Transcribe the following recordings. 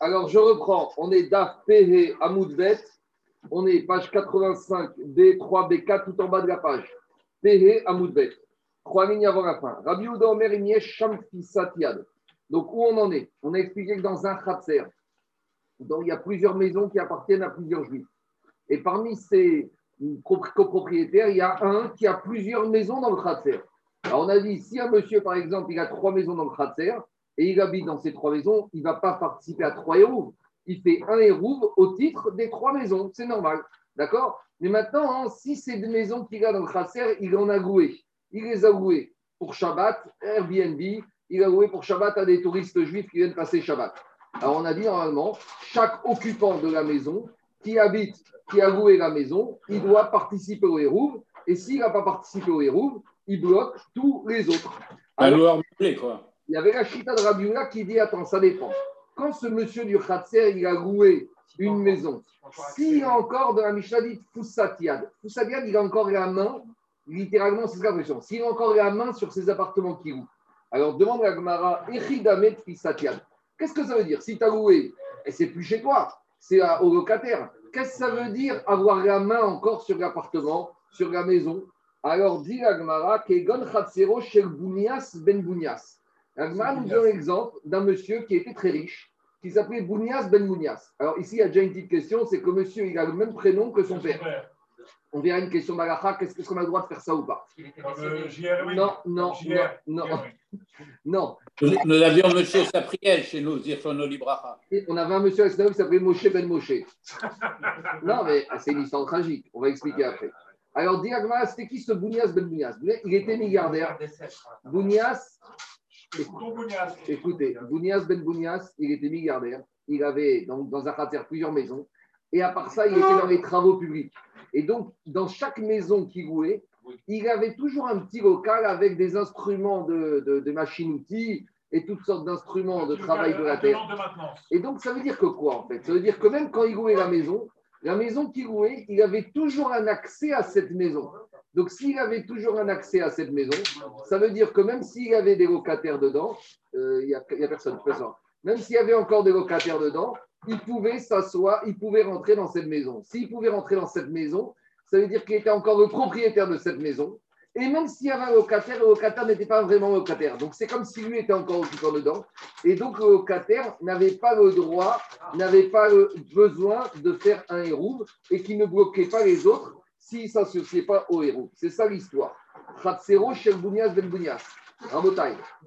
Alors, je reprends. On est DAF PH Amoudbet. On est page 85, B3, B4, tout en bas de la page. PH Amoudbet. Trois lignes avant la fin. Rabbi Ouda Omer. Donc, où on en est? On a expliqué que dans un khatser, il y a plusieurs maisons qui appartiennent à plusieurs juifs. Et parmi ces copropriétaires, il y a un qui a plusieurs maisons dans le khatser. Alors, on a dit, si un monsieur, par exemple, il a trois maisons dans le khatser et il habite dans ces trois maisons, il ne va pas participer à trois hérouves. Il fait un hérouve au titre des trois maisons. C'est normal. D'accord? Mais maintenant, hein, si ces deux maisons qu'il a dans le khatser, il en a loué. Il les a louées pour Shabbat, Airbnb, il a loué pour Shabbat à des touristes juifs qui viennent passer Shabbat. Alors, on a dit normalement, chaque occupant de la maison qui habite, qui a loué la maison, il doit participer au hérouve. Et s'il n'a pas participé au hérouve, il bloque tous les autres. Alors, quoi. Il y avait la chita de Rabioula qui dit Attends, ça dépend. Quand ce monsieur du Khatser, il a loué une maison, s'il a encore de la Mishnah dit Foussatiad, Foussatiad, il a encore la main, littéralement, c'est la question. S'il a encore la main sur ses appartements qui louent, alors demande à Gmara Echidamet Foussatiad. Qu'est-ce que ça veut dire Si tu as loué, et c'est plus chez toi, c'est au locataire. Qu'est-ce que ça veut dire avoir la main encore sur l'appartement, sur la maison? Alors, dit Agmara, Kegon Khatsero Shel Bounias Ben Bounias. Agmara nous donne l'exemple d'un monsieur qui était très riche, qui s'appelait Bounias Ben Bounias. Alors, ici, il y a déjà une petite question c'est que monsieur, il a le même prénom que son père. On verra une question d'Alaha, qu'est-ce qu'on a le droit de faire ça ou pas? Non, non, non, non. Nous, avions monsieur Sapriel chez nous, Zirfono Libraha. On avait un monsieur qui s'appelait Moshe Ben Moshe. non, mais c'est une histoire tragique, on va expliquer après. Alors, Diagma, c'était qui ce Bounias Ben Bounias Il était milliardaire. Bounias, écoutez, Bounias Ben Bounias, il était milliardaire. Il avait donc, dans un khater plusieurs maisons. Et à part ça, il était dans les travaux publics. Et donc, dans chaque maison qu'il louait, il avait toujours un petit local avec des instruments de, de, de machines-outils et toutes sortes d'instruments de travail de la terre. Et donc, ça veut dire que quoi, en fait? Ça veut dire que même quand il louait la maison, la maison qu'il louait, il avait toujours un accès à cette maison. Donc, s'il avait toujours un accès à cette maison, ça veut dire que même s'il y avait des locataires dedans, euh, il n'y a, a, personne, même s'il y avait encore des locataires dedans, il pouvait s'asseoir, il pouvait rentrer dans cette maison. S'il pouvait rentrer dans cette maison, ça veut dire qu'il était encore le propriétaire de cette maison. Et même s'il y avait un locataire, le locataire n'était pas vraiment locataire. Donc c'est comme si lui était encore occupant dedans. Et donc le locataire n'avait pas le droit, n'avait pas le besoin de faire un héros et qui ne bloquait pas les autres s'il ne s'associait pas au héros. C'est ça l'histoire. Khatsero Shel Bounias Ben Bounias.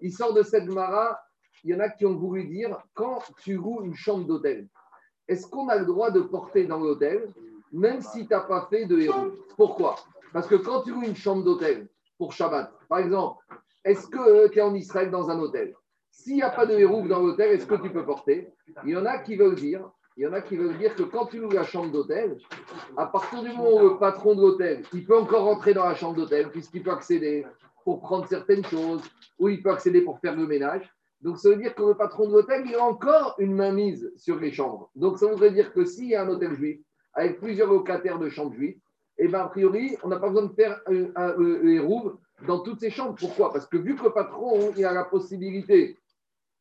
Il sort de cette mara. Il y en a qui ont voulu dire quand tu loues une chambre d'hôtel, est-ce qu'on a le droit de porter dans l'hôtel même si tu n'as pas fait de héros Pourquoi? Parce que quand tu loues une chambre d'hôtel pour Shabbat, par exemple, est-ce que tu es en Israël dans un hôtel? S'il n'y a pas de héros dans l'hôtel, est-ce que tu peux porter? Il y en a qui veulent dire, il y en a qui veulent dire que quand tu loues la chambre d'hôtel, à partir du moment où le patron de l'hôtel, il peut encore rentrer dans la chambre d'hôtel puisqu'il peut accéder pour prendre certaines choses ou il peut accéder pour faire le ménage. Donc ça veut dire que le patron de l'hôtel, il a encore une mainmise sur les chambres. Donc ça voudrait dire que s'il y a un hôtel juif avec plusieurs locataires de chambres juives, eh bien, a priori, on n'a pas besoin de faire un, un, dans toutes ces chambres. Pourquoi? Parce que vu que le patron a la possibilité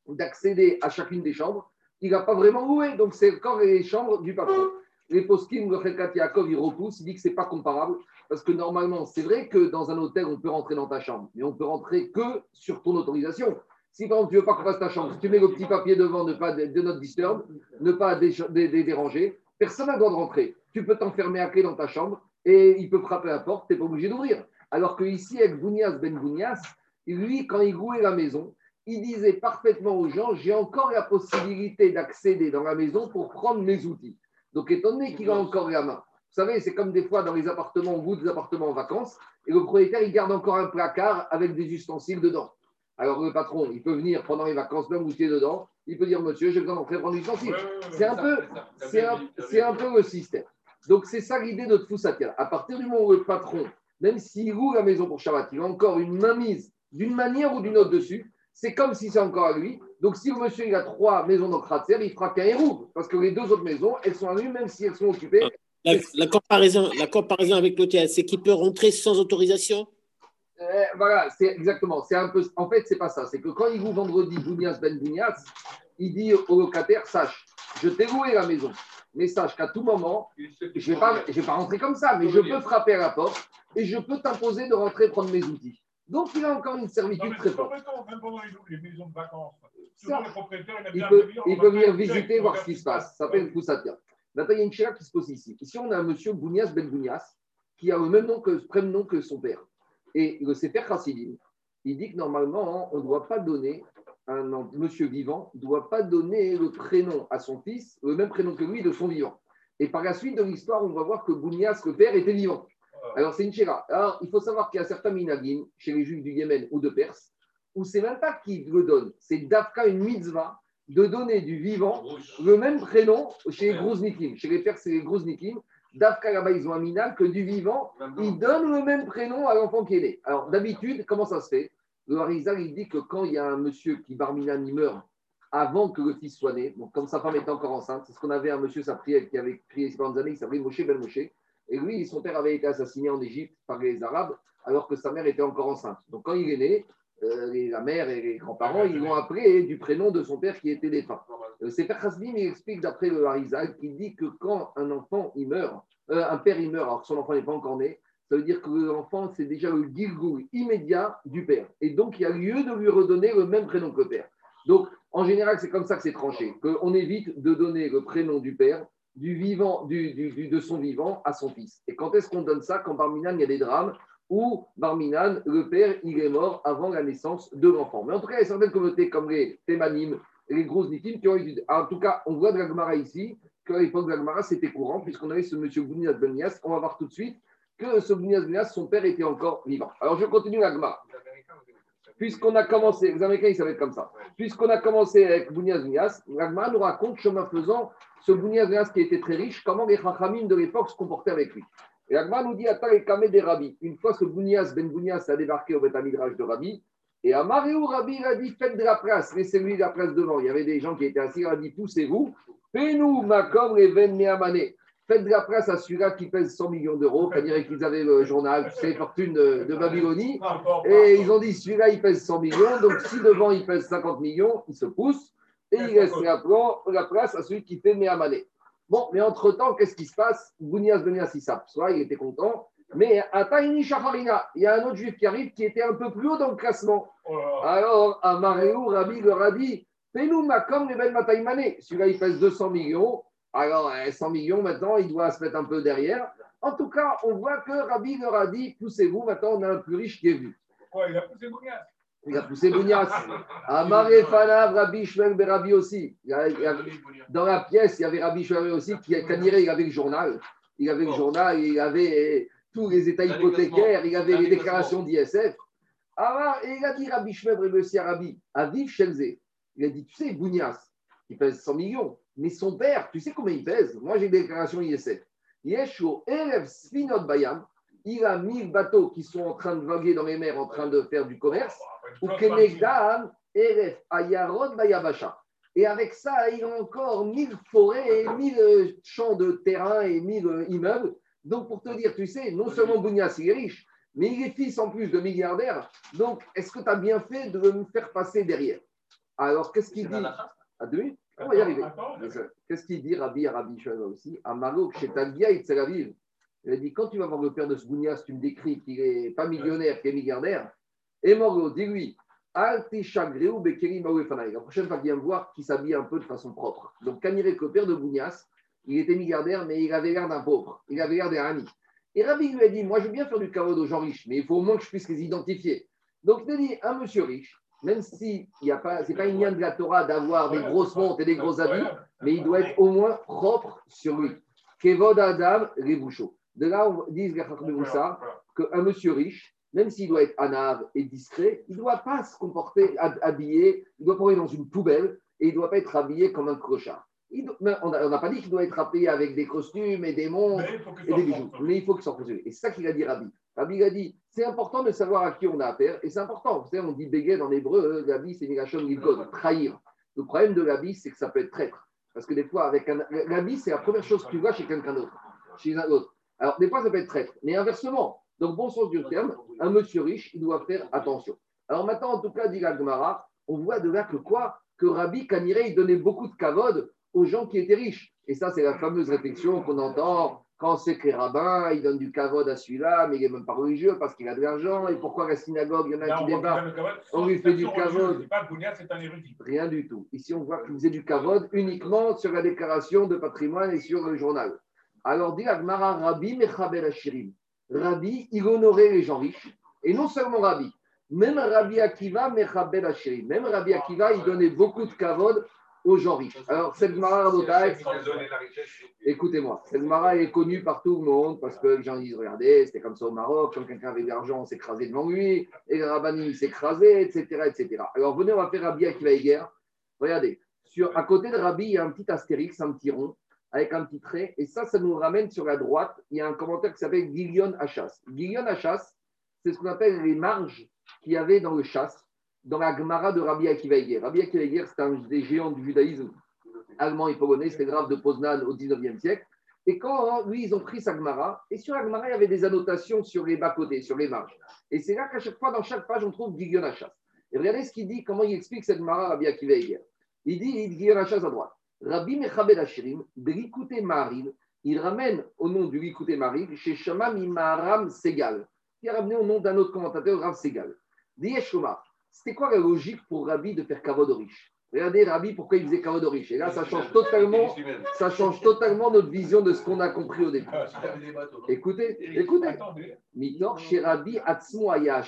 d'accéder à chacune des chambres, il n'a pas vraiment loué. Donc, c'est encore les chambres du patron. Les poskim, le Khelkat Yaakov, il repousse, il dit que ce n'est pas comparable. Parce que normalement, c'est vrai que dans un hôtel, on peut rentrer dans ta chambre, mais on peut rentrer que sur ton autorisation. Si par exemple, tu ne veux pas qu'on fasse ta chambre, si tu mets le petit papier devant, ne pas de, notre disturb, ne pas déranger, personne n'a le droit de rentrer. Tu peux t'enfermer à clé dans ta chambre et il peut frapper à la porte, tu n'es pas obligé d'ouvrir. Alors que ici, avec Bounias Ben Bounias, lui, quand il louait la maison, il disait parfaitement aux gens j'ai encore la possibilité d'accéder dans la maison pour prendre mes outils. Donc, étant donné qu'il a encore la main, vous savez, c'est comme des fois dans les appartements, au bout des appartements en vacances, et le propriétaire, il garde encore un placard avec des ustensiles dedans. Alors, le patron, il peut venir pendant les vacances, même où tu es dedans, il peut dire Monsieur, j'ai besoin d'entrer prendre l'ustensile. c'est un, peu, c'est un peu le système. Donc, c'est ça l'idée de Tfoussatia. À partir du moment où le patron, même s'il loue la maison pour Shabbat, il a encore une mainmise d'une manière ou d'une autre dessus, c'est comme si c'est encore à lui. Donc, si le monsieur il a trois maisons dans Kratzer, il fera qu'un héros. Parce que les deux autres maisons, elles sont à lui, même si elles sont occupées. La, comparaison, la comparaison avec l'hôtel, c'est qu'il peut rentrer sans autorisation? Euh, voilà, c'est exactement. C'est un peu. En fait, c'est pas ça. C'est que quand il loue vendredi Bounias Ben Bounias, il dit au locataire sache, je t'ai loué la maison, mais sache qu'à tout moment, je vais pas, je vais pas rentrer comme ça, mais je peux frapper à la porte et je peux t'imposer de rentrer prendre mes outils. Donc, il a encore une servitude très forte. Même pendant les maisons de vacances, Ça, les propriétaires, Il peut, venir, il peut venir visiter, check, voir ce qui se passe. Ça s'appelle Poussatia. Maintenant, il y a une chéra qui se pose ici. Ici, on a un monsieur Bounias Ben Bounias qui a le même nom que, prénom que son père. Et le Sefer Chassidim, il dit que normalement, on ne doit pas donner, un monsieur vivant ne doit pas donner le prénom à son fils, le même prénom que lui de son vivant. Et par la suite de l'histoire, on va voir que Bounias, le père, était vivant. Alors, c'est une chéra. Alors, il faut savoir qu'il y a certains minagim, chez les juifs du Yémen ou de Perse, où c'est même pas qui le donne, c'est d'Afka une mitzvah de donner du vivant le même prénom chez les Grouznikim. Chez les Perses et les Grouznikim, d'Afka là-bas, ils ont un minag que du vivant, ils donnent le même prénom à l'enfant qui est né. Alors, d'habitude, comment ça se fait? Le Harizal, il dit que quand il y a un monsieur qui, Barminan, il meurt avant que le fils soit né, comme sa femme était encore enceinte, c'est ce qu'on avait un monsieur Sapriel qui avait crié ces années, il s'appelait Moshe Ben Moshe. Et lui, son père avait été assassiné en Égypte par les Arabes, alors que sa mère était encore enceinte. Donc quand il est né, euh, la mère et les grands-parents, ils l'ont appelé du prénom de son père qui était défunt. Euh, C'est Père Hasdim, il explique d'après le Harizal, qui dit que quand un enfant il meurt, euh, un père il meurt alors que son enfant n'est pas encore né, ça veut dire que l'enfant, c'est déjà le gilgul immédiat du père. Et donc, il y a lieu de lui redonner le même prénom que le père. Donc, en général, c'est comme ça que c'est tranché, qu'on évite de donner le prénom du père du vivant, du, de son vivant à son fils. Et quand est-ce qu'on donne ça? Quand Barminan, il y a des drames où Barminan, le père, il est mort avant la naissance de l'enfant. Mais en tout cas, il y a certaines communautés comme les Thémanim, les grosses qui ont eu. En tout cas, on voit de la Gemara ici qu'à l'époque de la Gemara, c'était courant, puisqu'on avait ce monsieur Bounias Benias. On va voir tout de suite que ce Benias, son père était encore vivant. Alors, je continue la Gemara. Puisqu'on a commencé, les Américains, ils savaient comme ça. Puisqu'on a commencé avec Bounias Benias, la Gemara nous raconte, chemin faisant, ce Bounias Benias qui était très riche, comment les Chachamim de l'époque se comportaient avec lui. Et la Gemara nous dit, Attends, les Kamé des Rabbi. Une fois, ce Bounias Ben Bounias a débarqué au Beth Midrash de Rabbi, et à Maréou, Rabbi, il a dit Faites de la place, laissez-lui la place devant. Il y avait des gens qui étaient assis, il a dit Poussez-vous, fais-nous, Makom, Reven, Mehamane. Faites de la place à celui-là qui pèse 100 millions d'euros, c'est-à-dire qu'ils avaient le journal, sais, fortune de, de Babylonie. Et ils ont dit celui-là, il pèse 100 millions, donc si devant il pèse 50 millions, il se pousse et il laisse la, place à celui qui fait Mehamane. Bon, mais entre-temps, qu'est-ce qui se passe? Bounias Benias, s'assoit, il était content. Mais à Taïni Shafarina, il y a un autre juif qui arrive qui était un peu plus haut dans le classement. Alors, à Maréou, Rabbi leur a dit Fais-nous Makom les Ben Mataïmane. Celui-là, il pèse 200 millions. Alors, euh, 100 millions, maintenant, il doit se mettre un peu derrière. En tout cas, on voit que Rabbi leur a dit Poussez-vous, maintenant, on a un plus riche qui est venu. Ouais, il a poussé Bounias. Il a poussé Bounias. Amaré Fanav, Rabbi Shmuel Berabi aussi. Il y a- il y a- dans la pièce, il y avait Rabbi Shmuel aussi, qui, Kaniré, il avait le journal. Il avait le journal, il avait tous les états hypothécaires, il avait les déclarations d'ISF. Alors, et il a dit Rabbi Shmuel Berabi aussi à Rabbi, à Viv Shelze. Il a dit, tu sais, Bounias, il pèse 100 millions, mais son père, tu sais combien il pèse? Moi, j'ai des déclarations ISF. Yesho Erev Spinot Bayam, il a 1000 bateaux qui sont en train de vaguer dans les mers, en train de faire du commerce. Ou Kenegdam, Eref, Ayarod, Bayabasha. Et avec ça, il a encore 1000 forêts et 1000 euh, champs de terrain et 1000 euh, immeubles. Donc, pour te dire, tu sais, non seulement Bounias, il est riche, mais il est fils en plus de milliardaire. Donc, est-ce que tu as bien fait de me faire passer derrière? Alors, qu'est-ce qu'il dit? À deux minutes On va y arriver. Qu'est-ce qu'il dit, Rabbi, Rabbi Shoel aussi? À Malok, chez Tagia et Tel. Il a dit quand tu vas voir le père de ce Bounias, tu me décris qu'il n'est pas millionnaire, qu'il est milliardaire. Et Morgo, dis-lui. La prochaine fois me voir, qu'il s'habille un peu de façon propre. Donc, Kaniré, que le père de Bounias, il était milliardaire, mais il avait l'air d'un pauvre. Il avait l'air d'un ami. Et Rabbi lui a dit Moi, je veux bien faire du cadeau aux gens riches, mais il faut au moins que je puisse les identifier. Donc, il a dit Un monsieur riche, même si ce n'est pas, c'est pas une lien de la Torah d'avoir des grosses montres et des gros habits, mais il doit être au moins propre sur lui. Kevod Adam, les bouchots. De là, on dit qu'un monsieur riche, même s'il doit être anav et discret, il ne doit pas se comporter hab- habillé, il doit pas aller dans une poubelle et il ne doit pas être habillé comme un clochard. Il doit- on n'a pas dit qu'il doit être habillé avec des costumes et des montres il et des bijoux. Mais il faut qu'il de Et c'est ça qu'il a dit Rabbi. Rabbi a dit c'est important de savoir à qui on a affaire et c'est important. Vous savez, on dit bégay en hébreu, euh, Rabbi c'est Migashon Livgod, trahir. Le problème de l'habit, c'est que ça peut être traître. Parce que des fois, avec un l'habit, c'est la première chose que tu vois chez quelqu'un d'autre, chez un autre. Alors, des fois, ça peut être traître. Mais inversement, Donc, bon sens du terme, un monsieur riche, il doit faire attention. Alors maintenant, en tout cas, dit Gmara, on voit de là que quoi? Que Rabbi Kaniré, il donnait beaucoup de kavod aux gens qui étaient riches. Et ça, c'est la fameuse réflexion qu'on entend quand c'est que les rabbins, ils donnent du kavod à celui-là, mais il n'est même pas religieux parce qu'il a de l'argent. Et pourquoi la synagogue, il y en a Là, qui débarquent on lui fait du érudit. Rien du tout. Ici, on voit qu'il faisait du kavod uniquement sur la déclaration de patrimoine et sur le journal. Alors, dit Agmara Rabbi Mechabel Ashirim. Rabbi, il honorait les gens riches. Et non seulement Rabbi, même Rabbi Akiva Mechabel Ashirim. Même Rabbi Akiva, il donnait beaucoup de kavod aux gens riches. Alors, cette Rabotai, Écoutez-moi, cette Mara est connue par tout le monde parce que les gens disent regardez, c'était comme ça au Maroc, quand quelqu'un avait de l'argent, on s'écrasait devant lui, et le Rabbani s'écrasait, etc., etc. Alors venez, on va faire Rabbi Akiva Eger. Regardez, sur, à côté de Rabbi, il y a un petit astérix, un petit rond, avec un petit trait, et ça, ça nous ramène sur la droite. Il y a un commentaire qui s'appelle Gilion Achas. Gilion Achas, c'est ce qu'on appelle les marges qu'il y avait dans le chasse, dans la Gemara de Rabbi Akiva Eger. Rabbi Akiva Eger, c'est un des géants du judaïsme allemand et polonais, c'était grave de Poznan au 19e siècle. Et quand lui, ils ont pris sa Gemara, et sur la Gemara, il y avait des annotations sur les bas-côtés, sur les marges. Et c'est là qu'à chaque fois, dans chaque page, on trouve Gideon Achas. Et regardez ce qu'il dit, comment il explique cette Gemara, Rabbi Akiva Eger. Il dit, il dit Gideon Achas à droite. Rabbi Mechabed Ashirim, de l'Ikouté Maharil, il ramène au nom du l'Ikouté Maharil chez Shama Mimaram Segal, qui a ramené au nom d'un autre commentateur, Rav Segal. Diyesh Shomar, c'était quoi la logique pour Rabbi de faire kavod aux riches Regardez Rabbi pourquoi il faisait kavod aux riches. Et là, ça change totalement, ça change totalement notre vision de ce qu'on a compris au début. Écoutez, écoutez. Mitor chez Rabbi Atzmo Aya.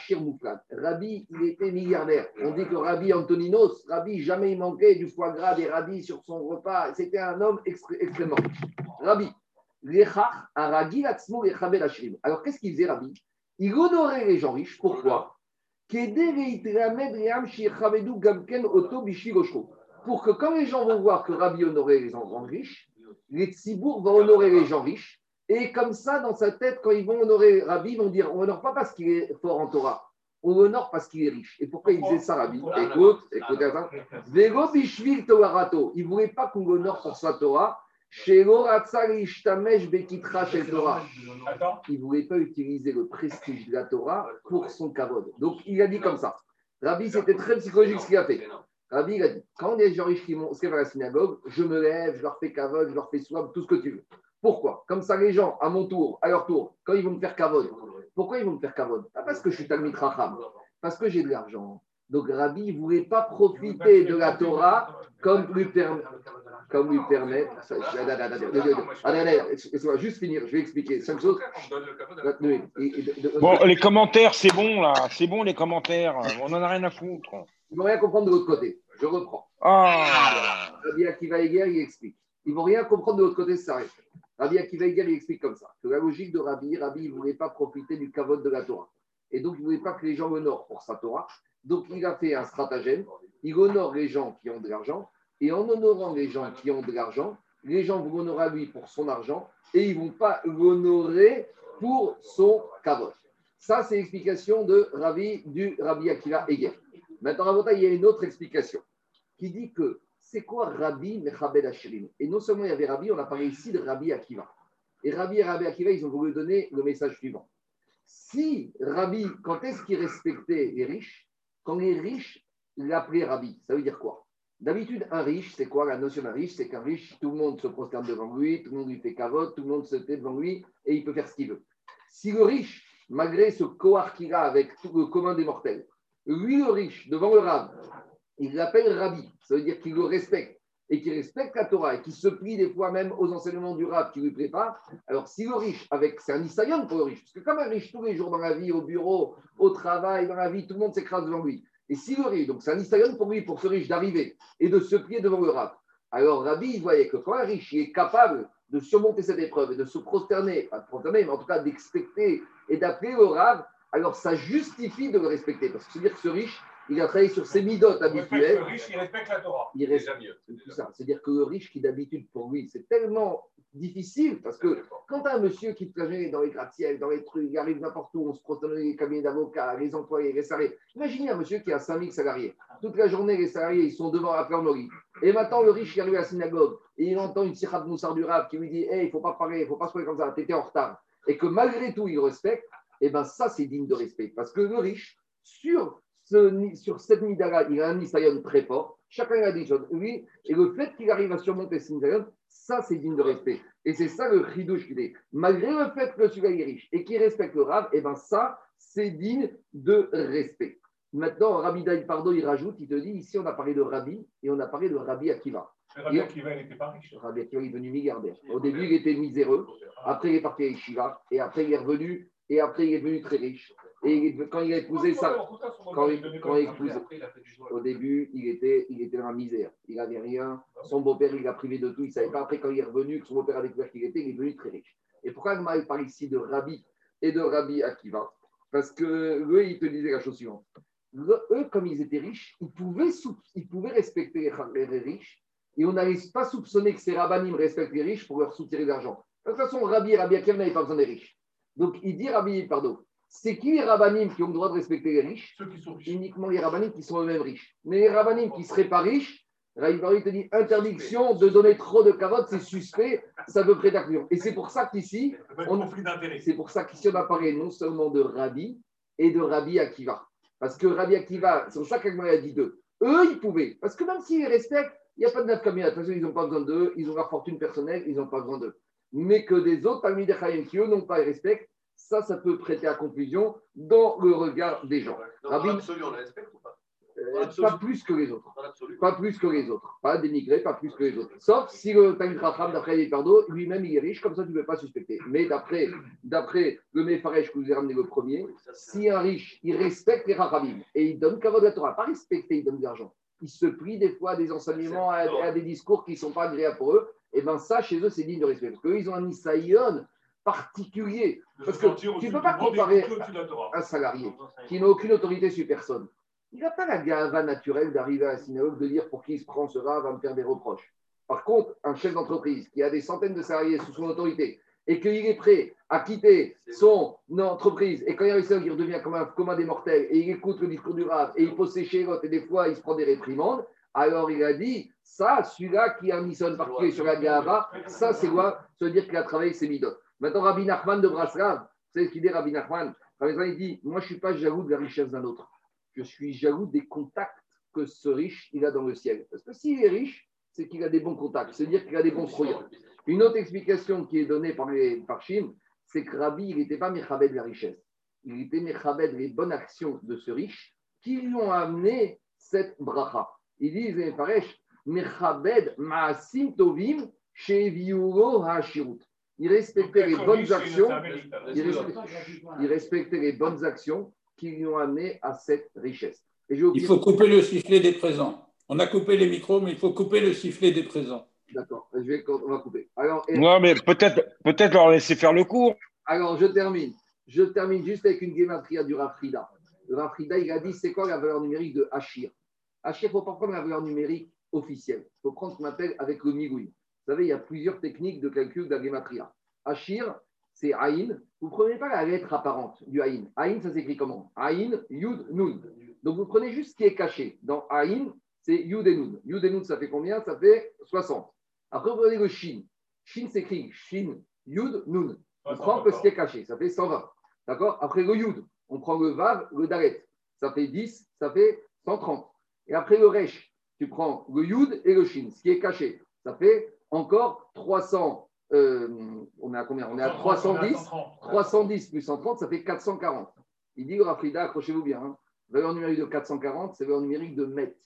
Rabbi, il était milliardaire. On dit que Rabbi Antoninos, Rabbi, jamais il manquait du foie gras des rabbis sur son repas. C'était un homme extrêmement riche. Rabbi. Alors, qu'est-ce qu'il faisait, Rabbi? Il honorait les gens riches. Pourquoi? Pour que quand les gens vont voir que Rabbi honorait les gens riches, les tzibour vont honorer les gens riches. Et comme ça, dans sa tête, quand ils vont honorer Rabbi, ils vont dire on honore pas parce qu'il est fort en Torah, on honore parce qu'il est riche. Et pourquoi il faisait ça, Rabbi Écoute, écoute. Vego bishvil. Il ne voulait pas qu'on l'honore pour sa Torah. Il ne voulait pas utiliser le prestige de la Torah pour son kavod. Donc il a dit comme ça. Rabbi, c'était très psychologique ce qu'il a fait. Rabbi, il a dit quand il y a des gens riches qui vont se à la synagogue, je me lève, je leur fais kavod, je leur fais swab, tout ce que tu veux. Pourquoi? Comme ça, les gens, à mon tour, à leur tour, quand ils vont me faire kavod, pourquoi ils vont me faire kavod? Pas parce que je suis Talmid Racham, parce que j'ai de l'argent. Donc Rabbi ne voulait pas profiter de la Torah comme lui permet. Comme lui permet. Juste finir, je vais expliquer cinq choses. Bon, les commentaires, c'est bon là, c'est bon les commentaires, on en a rien à foutre. Ils ne vont rien comprendre de l'autre côté. Je reprends. Ah, Rabbi Akiva Eger, il explique. Ils ne vont rien comprendre de l'autre côté, ça s'arrête. Rabbi Akiva Eger, il explique comme ça. Que la logique de Rabbi, Rabbi, il ne voulait pas profiter du kavod de la Torah. Et donc, il ne voulait pas que les gens l'honorent pour sa Torah. Donc, il a fait un stratagème. Il honore les gens qui ont de l'argent. Et en honorant les gens qui ont de l'argent, les gens vont l'honorer lui pour son argent et ils ne vont pas l'honorer pour son kavod. Ça, c'est l'explication de Rabbi, du Rabbi Akiva Eger. Maintenant, il y a une autre explication qui dit que c'est quoi Rabbi Mechabed Ashirim Et non seulement il y avait Rabbi, on a parlé ici de Rabbi Akiva. Et Rabbi et Rabbi Akiva, ils ont voulu donner le message suivant. Si Rabbi, quand est-ce qu'il respectait les riches? Quand les riches l'appelaient Rabbi, ça veut dire quoi? D'habitude, un riche, c'est quoi la notion d'un riche? C'est qu'un riche, tout le monde se prosterne devant lui, tout le monde lui fait cavote, tout le monde se tait devant lui et il peut faire ce qu'il veut. Si le riche, malgré ce cohort qu'il a avec tout le commun des mortels, lui, le riche, devant le rab, il l'appelle Rabbi, ça veut dire qu'il le respecte et qu'il respecte la Torah et qu'il se plie des fois même aux enseignements du rab qui lui prépare. Alors, si le riche, avec, c'est un Isaïon pour le riche, parce que comme un riche tous les jours dans la vie, au bureau, au travail, dans la vie, tout le monde s'écrase devant lui. Et si le riche, donc c'est un Isaïon pour lui, pour ce riche, d'arriver et de se plier devant le rab. Alors, Rabbi, il voyait que quand un riche est capable de surmonter cette épreuve et de se prosterner, pas de prosterner, mais en tout cas d'expecter et d'appeler le rab, alors ça justifie de le respecter. Parce que c'est-à-dire que ce riche, il a travaillé sur ses midotes habituelles. le riche, il respecte la Torah. Il respecte tout ça. C'est-à-dire que le riche qui d'habitude pour lui, c'est tellement difficile parce que quand un monsieur qui te traîne dans les gratte-ciel, dans les trucs, il arrive n'importe où, on se dans les cabinets d'avocats, les employés, les salariés. Imaginez un monsieur qui a 5000 salariés. Toute la journée, les salariés, ils sont devant la plannerie. Et maintenant, le riche qui arrive à la synagogue et il entend une sirah de Moussard qui lui dit Hey, il ne faut pas parler, il ne faut pas se parler comme ça, tu étais en retard. Et que malgré tout, il respecte. eh ben ça, c'est digne de respect. Parce que le riche, sur, ce, sur cette Midara, il a un Nisayon très fort. Chacun a des choses. Lui, et le fait qu'il arrive à surmonter ce Nisayon, ça, c'est digne de respect. Et c'est ça le chidouche qu'il est. Malgré le fait que celui-là est riche et qu'il respecte le Rav, eh ben ça, c'est digne de respect. Maintenant, Rabbi Daï Pardo, il rajoute, il te dit, ici, on a parlé de Rabbi et on a parlé de Rabbi Akiva. Rabbi Akiva, il n'était pas riche. Rabbi Akiva est devenu milliardaire. Au début, il était miséreux. Après, il est parti à Yeshiva. Et après, il est revenu. Et après, il est devenu très riche. Et quand il a épousé ça, quand il, quand il a épousé, au début, il était, il était dans la misère. Il n'avait rien. Son beau-père, il l'a privé de tout. Il ne savait pas. Après, quand il est revenu, que son beau-père a découvert qu'il était, il est devenu très riche. Et pourquoi il parle ici de Rabbi et de Rabbi Akiva? Parce que eux, il te disait la chose suivante. Le- eux, comme ils étaient riches, ils pouvaient, ils respecter les, les riches. Et on n'allait pas soupçonner que ces rabbinim respectent les riches pour leur soutirer de l'argent. De toute façon, Rabbi et Rabbi Akiva n'avaient pas besoin des riches. Donc, il dit Rabbi, pardon, c'est qui les rabbinim qui ont le droit de respecter les riches? Ceux qui sont riches. uniquement les rabbinim qui sont eux-mêmes riches. Mais les rabbinim qui ne seraient pas riches, Rabbi Baruch te dit interdiction de donner trop de cavotes, c'est suspect, ça veut prêter Et c'est pour ça qu'ici, on- c'est pour ça qu'ici on a parlé non seulement de Rabbi et de Rabbi Akiva. Parce que Rabbi Akiva, c'est pour ça qu'Agmara a dit deux. Eux, ils pouvaient. Parce que même s'ils respectent, il n'y a pas de neuf comme De toute façon, ils n'ont pas besoin d'eux, ils ont leur fortune personnelle, ils n'ont pas besoin d'eux. Mais que des autres parmi les Chaim qui, eux, n'ont pas et respectent, ça, ça peut prêter à confusion dans le regard des gens. Dans Rabbi- l'absolu, on respecte ou pas Euh, pas plus que les autres. Pas plus que les autres. Pas dénigré, pas plus que les autres. Sauf si le Talmud Racham, d'après les Pardo, lui-même, il est riche, comme ça, tu ne peux pas suspecter. Mais d'après, d'après le Mefaresh que vous avez ramené le premier, Oui, ça, c'est- si un riche, il respecte les Rachamim et il donne Kavod la Torah, pas respecter, il donne de l'argent. Il se plie des fois à des enseignements, à, à des discours qui ne sont pas agréables pour eux. Et bien ça, chez eux, c'est digne de respect. Parce qu'eux, ils ont un Nisayon particulier, Parce que tu au-dessus peux pas comparer un salarié qui n'a aucune autorité sur personne. Il n'a pas la gava naturelle d'arriver à la synagogue, de dire pour qui il se prend ce va, va me faire des reproches. Par contre, un chef d'entreprise qui a des centaines de salariés sous son autorité et qu'il est prêt à quitter son entreprise et quand il y a une il redevient comme un, des mortels et il écoute le discours du rave et il pose ses chérotes et des fois il se prend des réprimandes, alors il a dit ça, celui-là qui a un mission particulier sur la gava, ça c'est quoi Ça veut dire qu'il a travaillé ses midotes. Maintenant, Rabbi Nachman de Braslav, savez ce qu'il dit Rabbi Nachman? Il dit Moi je ne suis pas jaloux de la richesse d'un autre je suis jaloux des contacts que ce riche il a dans le ciel. Parce que s'il est riche, c'est qu'il a des bons contacts, c'est-à-dire qu'il a des bons croyants. Une autre explication qui est donnée par, les, par c'est que Rabbi, il n'était pas Mechabed de la richesse. Il était Mechabed les bonnes actions de ce riche qui lui ont amené cette bracha. Ils disent, les Faresh, Mechabed Maasim Tovim Sheviulo Hashirut. Il respectait les bonnes actions il respectait, il respectait les bonnes actions qui lui ont amené à cette richesse. Et Il faut couper le sifflet des présents. On a coupé les micros, mais il faut couper le sifflet des présents. D'accord, je vais, on va couper. Alors, et- Non, mais peut-être peut leur laisser faire le cours. alors, je termine. Je termine juste avec une gématria du Rafrida. Le Rafrida, il a dit c'est quoi la valeur numérique de Hachir? Hachir, il ne faut pas prendre la valeur numérique officielle. Il faut prendre ce qu'on appelle avec le Migoui. Vous savez, il y a plusieurs techniques de calcul de la gématria. Hachir, c'est Aïn. Vous ne prenez pas la lettre apparente du Aïn. Aïn, ça s'écrit comment? Aïn, Yud, Nun. Donc, vous prenez juste ce qui est caché. Dans Aïn, c'est Yud et Nun. Yud et Nun, ça fait combien? Ça fait 60. Après, vous prenez le Shin. Shin s'écrit Shin, Yud, Nun. On prend que ce qui est caché, ça fait 120. D'accord? Après le Yud, on prend le Vav, le Dalet. Ça fait 10, ça fait 130. Et après le Resh, tu prends le Yud et le Shin, ce qui est caché. Ça fait encore 300. euh, on est à combien? On est à 310. 310 plus 130, ça fait 440. Il dit, Rafrida, accrochez-vous bien. hein. Valeur numérique de 440, c'est valeur numérique de Met.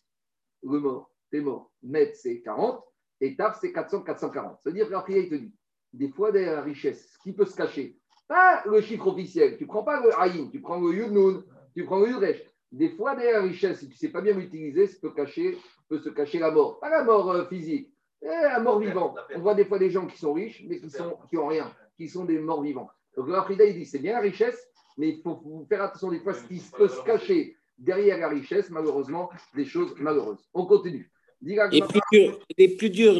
Le mort, t'es mort. Met, c'est 40. Et Taf, c'est 400, 440. C'est-à-dire que Rafrida, il te dit, des fois, derrière la richesse, ce qui peut se cacher, pas le chiffre officiel, tu ne prends pas le Aïn, tu prends le Yudnoun, tu prends le Yudresh. Des fois, derrière la richesse, si tu ne sais pas bien l'utiliser, peut, cacher, peut se cacher la mort. Pas la mort euh, physique, eh, la mort vivante. On voit des fois des gens qui sont riches, mais qui sont qui ont rien, qui sont des morts vivants. Donc, le il dit, c'est bien la richesse, mais il faut faut faire attention des fois, ce qui peut se cacher derrière la richesse, malheureusement, des choses malheureuses. On continue. Et plus dur, les plus dur,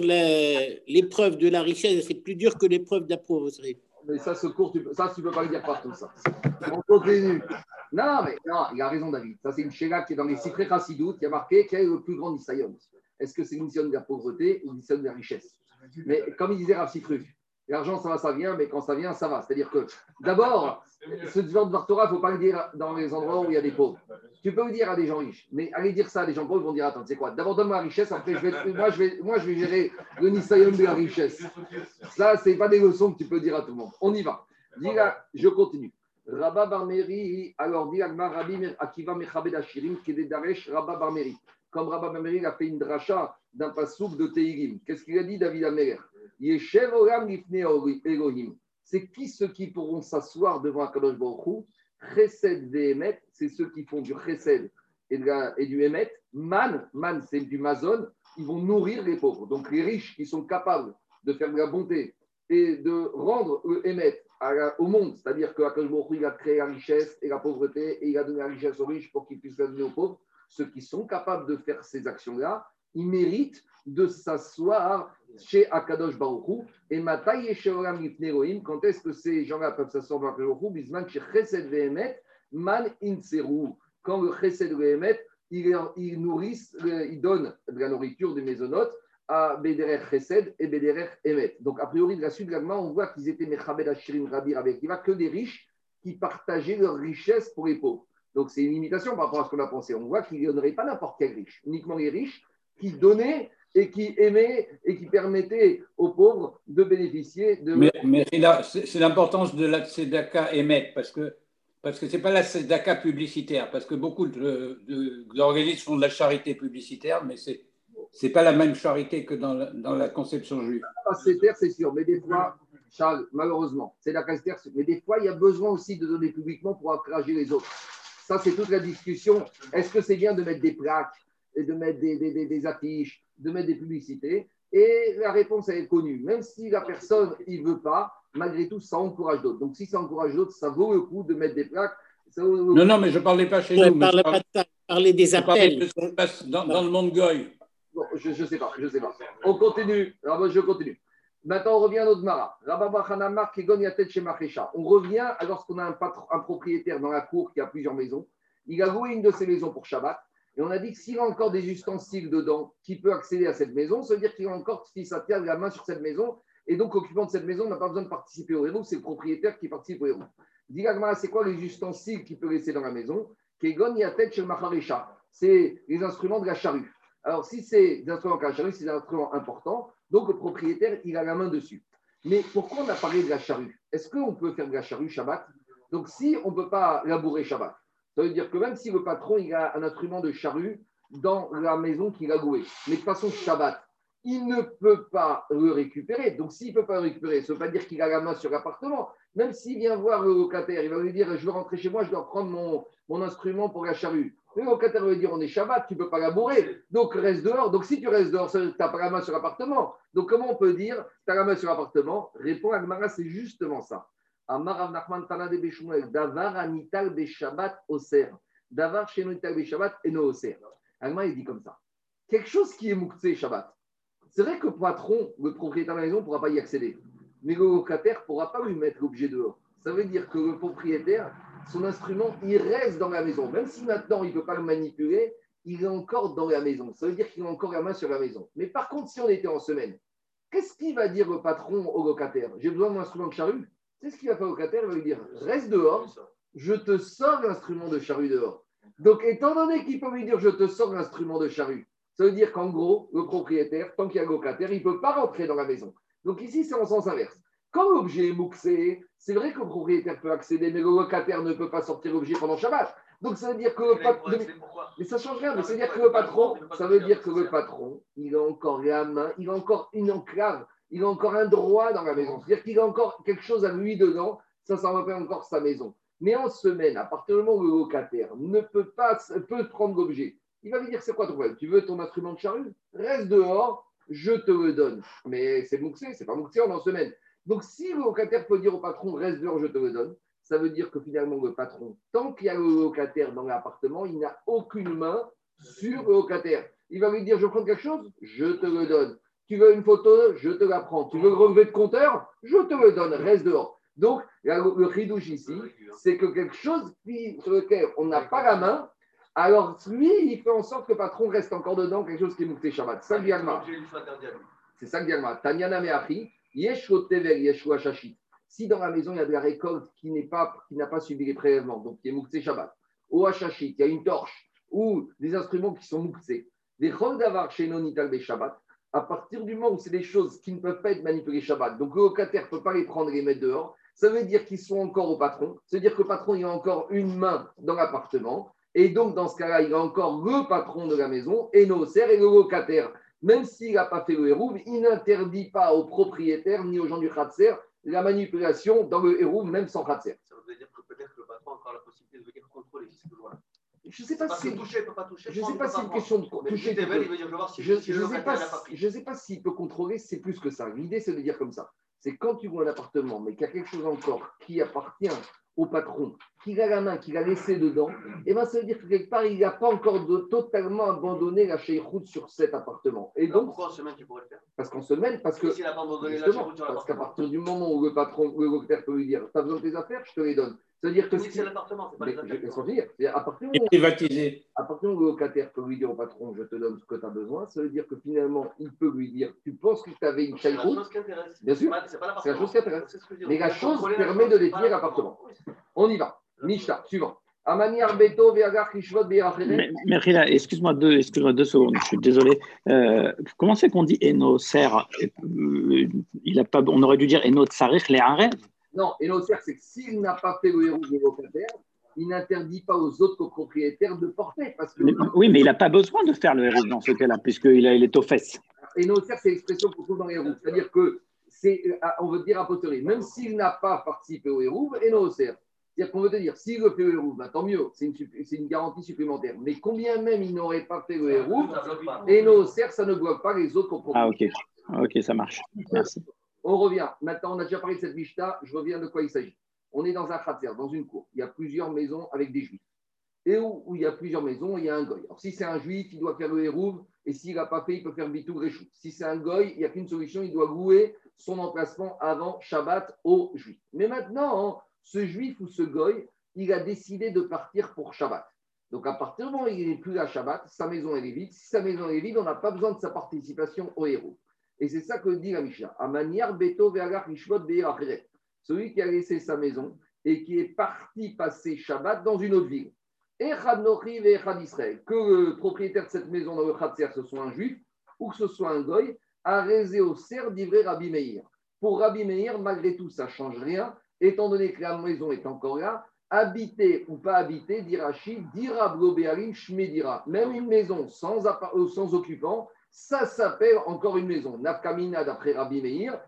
l'épreuve de la richesse, c'est plus dur que l'épreuve de la pauvreté. Mais ça, ce cours, tu peux, ça, tu peux pas le dire partout, ça. On continue. Non, mais non, il a raison, David. Ça, c'est une chéla qui est dans les Sifré Chassidout, qui a marqué quel est le plus grand Nisayon. Est-ce que c'est le Nisayon de la pauvreté ou le Nisayon de la richesse? Mais comme il disait Rav Sifruk, L'argent, ça va, ça vient, mais quand ça vient, ça va. C'est-à-dire que d'abord, ce genre de Torah, il ne faut pas le dire dans les endroits où il y a des pauvres. Tu peux le dire à des gens riches, mais aller dire ça à des gens pauvres, ils vont dire Attends, tu sais quoi D'abord, donne-moi la richesse, après, je vais, moi, je vais, moi, je vais gérer le Nisayon de la richesse. Ça, ce n'est pas des leçons que tu peux dire à tout le monde. On y va. Là, je continue. Rabba Barmeri, alors dit Rabbi Akiva Mechabed Ashirim, Kededaresh Rabba Barmeri. Comme Rabba Barmeri a fait une dracha d'un pasouk de Teirim. Qu'est-ce qu'il a dit, David Amer Yeshev Olam Elohim. C'est qui ceux qui pourront s'asseoir devant Akadosh Baruch Chesed Vehemet, c'est ceux qui font du Chesed et, du Emet. Man, Man, c'est du Mazon. Ils vont nourrir les pauvres. Donc les riches qui sont capables de faire de la bonté et de rendre le Emet au monde, c'est-à-dire qu'Akadosh Baruch il a créé la richesse et la pauvreté et il a donné la richesse aux riches pour qu'ils puissent la donner aux pauvres. Ceux qui sont capables de faire ces actions-là, ils méritent de s'asseoir chez Akadosh Baruch Hu. Et Mataï et Elohim, quand est-ce que ces gens-là peuvent s'asseoir devant Akadosh Baruch Hu? Bisman Chesed Vehemet, Man Inseru. Quand le Chesed Vehemet, ils nourrissent, euh, ils donnent de la nourriture des maisonnotes à Bederer Chesed et Bederer Emet. Donc, a priori, de la suite de on voit qu'ils étaient Mechabed Ashirim Rabbi Rabbi Akiva, que des riches qui partageaient leur richesse pour les pauvres. Donc, c'est une limitation par rapport à ce qu'on a pensé. On voit qu'il n'y en aurait pas n'importe quel riche, uniquement les riches qui donnaient et qui aimaient et qui permettaient aux pauvres de bénéficier de. Mais, c'est c'est l'importance de la Tzedaka émettre, parce que parce que ce n'est pas la Tzedaka publicitaire, parce que beaucoup d'organismes font de la charité publicitaire, mais ce n'est pas la même charité que dans la, dans la conception juive. pas c'est terre, c'est sûr. Mais des fois, Charles, malheureusement, c'est la casse terre. Mais des fois, il y a besoin aussi de donner publiquement pour encourager les autres. Ça, c'est toute la discussion. Est-ce que c'est bien de mettre des plaques et de mettre des, des- des- des affiches, de mettre des publicités? Et la réponse, elle est connue. Même si la personne, il ne veut pas, malgré tout, ça encourage d'autres. Donc, si ça encourage d'autres, ça vaut le coup de mettre des plaques. Ça vaut le coup. Non, non, mais je ne parlais pas chez Je nous. parlais je pas parlais, de ça, je parlais des je parlais appels. de ce qui se passe dans, dans le monde goy. Bon, je ne sais pas, je sais pas. On continue. Alors, moi, je continue. Maintenant, on revient à notre Mara. On revient à lorsqu'on a un, propriétaire dans la cour qui a plusieurs maisons. Il a loué une de ses maisons pour Shabbat. Et on a dit que s'il a encore des ustensiles dedans qui peut accéder à cette maison, ça veut dire qu'il a encore, tient la main sur cette maison, et donc l'occupant de cette maison n'a pas besoin de participer au héros, c'est le propriétaire qui participe au héros. L'Agmara, c'est quoi les ustensiles qu'il peut laisser dans la maison? Kegon yatet shel. C'est les instruments de la charrue. Alors, si c'est des instruments de la charrue, c'est des instruments importants, donc le propriétaire, il a la main dessus. Mais pourquoi on a parlé de la charrue? Est-ce qu'on peut faire de la charrue Shabbat? Donc, si on ne peut pas labourer Shabbat, ça veut dire que même si le patron il a un instrument de charrue dans la maison qu'il a louée, mais de façon Shabbat, il ne peut pas le récupérer. Donc, s'il ne peut pas le récupérer, ça ne veut pas dire qu'il a la main sur l'appartement. Même s'il vient voir le locataire, il va lui dire Je veux rentrer chez moi, je dois prendre mon, mon instrument pour la charrue. Le locataire va dire On est Shabbat, tu ne peux pas labourer. Donc, reste dehors. Donc, si tu restes dehors, tu n'as pas la main sur l'appartement. Donc, comment on peut dire Tu as la main sur l'appartement? Répond Agmara c'est justement ça. Amar Nachman Tana de Davar Anital Beshabbat Oser. Davar Shenoital Beshabbat Eno Oser. Agmara, il dit comme ça. Quelque chose qui est Mouktsé Shabbat. C'est vrai que le patron, le propriétaire de la maison, ne pourra pas y accéder. Mais le locataire ne pourra pas lui mettre l'objet dehors. Ça veut dire que le propriétaire, son instrument, il reste dans la maison. Même si maintenant, il ne peut pas le manipuler, il est encore dans la maison. Ça veut dire qu'il a encore la main sur la maison. Mais par contre, si on était en semaine, qu'est-ce qu'il va dire le patron au locataire? J'ai besoin d'un instrument de charrue? C'est ce qu'il va faire au locataire? Il va lui dire reste dehors, je te sors l'instrument de charrue dehors. Donc, étant donné qu'il peut lui dire je te sors l'instrument de charrue, ça veut dire qu'en gros, le propriétaire, tant qu'il y a locataire, il ne peut pas rentrer dans la maison. Donc ici, c'est en sens inverse. Quand l'objet est mouxé, c'est vrai que le propriétaire peut accéder, mais le locataire ne peut pas sortir l'objet pendant Shabbat. Donc ça veut dire que le patron. Mais ça change rien, mais ça veut dire que le patron, ça veut dire que le patron, il a encore la main, il a encore une enclave, il a encore un droit dans la maison. C'est-à-dire qu'il a encore quelque chose à lui dedans, ça, ça rappelle encore sa maison. Mais en semaine, à partir du moment où le locataire ne peut pas peut prendre l'objet, il va lui dire c'est quoi ton problème? Tu veux ton instrument de charrue? Reste dehors, je te le donne. Mais c'est mouxé, c'est pas mouxé, on est en semaine. Donc si le locataire peut dire au patron reste dehors, je te le donne, ça veut dire que finalement le patron, tant qu'il y a le locataire dans l'appartement, il n'a aucune main sur le locataire. Il va lui dire je prends quelque chose, je te le donne. Tu veux une photo, je te la prends. Tu veux le relevé de compteur, je te le donne, reste dehors. Donc, là, le, ridouche ici, c'est que quelque chose qui- sur lequel on n'a pas la main, alors lui, il fait en sorte que le patron reste encore dedans, quelque chose qui est mouté Shabbat. Ça, le Diagma. C'est ça que Diagma. Tanyana me Si dans la maison, il y a de la récolte qui n'est pas, n'a pas subi les prélèvements, donc qui est Mouktsé Shabbat, ou Hachachit, il y a une torche, ou des instruments qui sont Mouktsé, des Chol Davar chez Nonital Shabbat, à partir du moment où c'est des choses qui ne peuvent pas être manipulées Shabbat, donc le locataire ne peut pas les prendre et les mettre dehors, ça veut dire qu'ils sont encore au patron, ça veut dire que le patron il a encore une main dans l'appartement, et donc dans ce cas-là, il a encore le patron de la maison, et nos serfs et le locataire. Même s'il n'a pas fait le hérouve, il n'interdit pas aux propriétaires ni aux gens du Khatser la manipulation dans le hérouve, même sans Khatser. Ça veut dire que peut-être le patron a encore la possibilité de venir contrôler. Je ne sais pas si. toucher, peut pas toucher. Je ne sais pas si une question de toucher. je ne sais pas s'il peut contrôler, c'est plus que ça. L'idée, c'est de dire comme ça. C'est quand tu vois un appartement, mais qu'il y a quelque chose encore qui appartient au patron, qu'il a la main, qu'il a laissé dedans, et ben ça veut dire que quelque part, il n'a pas encore de- totalement abandonné la route sur cet appartement. Et donc, pourquoi en semaine tu pourrais le faire? Parce qu'on se mêle, parce que la parce qu'à partir du moment où le patron, le locataire peut lui dire Tu as besoin de tes affaires, je te les donne. C'est-à-dire que Oui, c'est l'appartement, c'est pas Mais les À partir du privatisé. à partir du moment où le locataire peut lui dire au patron Je te donne ce que tu as besoin, ça veut dire que finalement, il peut lui dire Tu penses que tu avais une C'est la chaille chose qui intéresse. Bien sûr. C'est C'est C'est la chose qui intéresse. C'est. Mais la chose la permet de c'est pas l'appartement. C'est- On y va. Mishnah, suivant. Amaniar Beto, Veagar, Kishvot, Beacheret. Mais, mais Rila, excuse-moi deux, excuse deux secondes, je suis désolé. Euh, comment c'est qu'on dit Eno Ser? Euh, il a pas, On aurait dû dire Eno Tsarich les Arèves Non, et l'autre, c'est que s'il n'a pas fait le héros du locataire, il n'interdit pas aux autres copropriétaires de porter. Parce que Mais- Oui, mais il n'a pas besoin de faire le héros dans ce cas-là, puisqu'il il est aux fesses. Et notaire, c'est l'expression qu'on trouve dans les héros. C'est-à-dire que c'est, euh, on veut dire a posteriori, même s'il n'a pas participé au héros, et notaire. C'est-à-dire qu'on veut te dire, s'il le fait au héros, bah, tant mieux, c'est une, sup- c'est une garantie supplémentaire. Mais combien même il n'aurait pas fait le héros, et notaire, ça ne bloque pas les autres Ah, copropriétaires. ok. Ok, ça marche. Merci. On revient. Maintenant, on a déjà parlé de cette Mishnah. Je reviens de quoi il s'agit. On est dans un khatser, dans une cour. Il y a plusieurs maisons avec des juifs. Et où, il y a plusieurs maisons, il y a un goy. Alors, si c'est un juif, il doit faire le hérouve. Et s'il n'a pas fait, il peut faire bitou réchou. Si c'est un goy, il n'y a qu'une solution, il doit louer son emplacement avant Shabbat aux juifs. Mais maintenant, ce juif ou ce goy, il a décidé de partir pour Shabbat. Donc, à partir du moment où il n'est plus à Shabbat, sa maison est vide. Si sa maison est vide, on n'a pas besoin de sa participation au héros. Et c'est ça que dit la Mishnah. À manière Beto. Celui qui a laissé sa maison et qui est parti passer Shabbat dans une autre ville. Ve'echad Israël. Que le propriétaire de cette maison dans le Khatser, ce soit un juif ou que ce soit un goy, a au cerf d'ivré Rabbi Meir. Pour Rabbi Meir, malgré tout, ça ne change rien, étant donné que la maison est encore là, habité ou pas habité, dit Rachid, dira Blobéarim Shmedira. Même une maison sans, euh, sans occupant, ça s'appelle encore une maison. Nafkamina, d'après Rabbi Meir,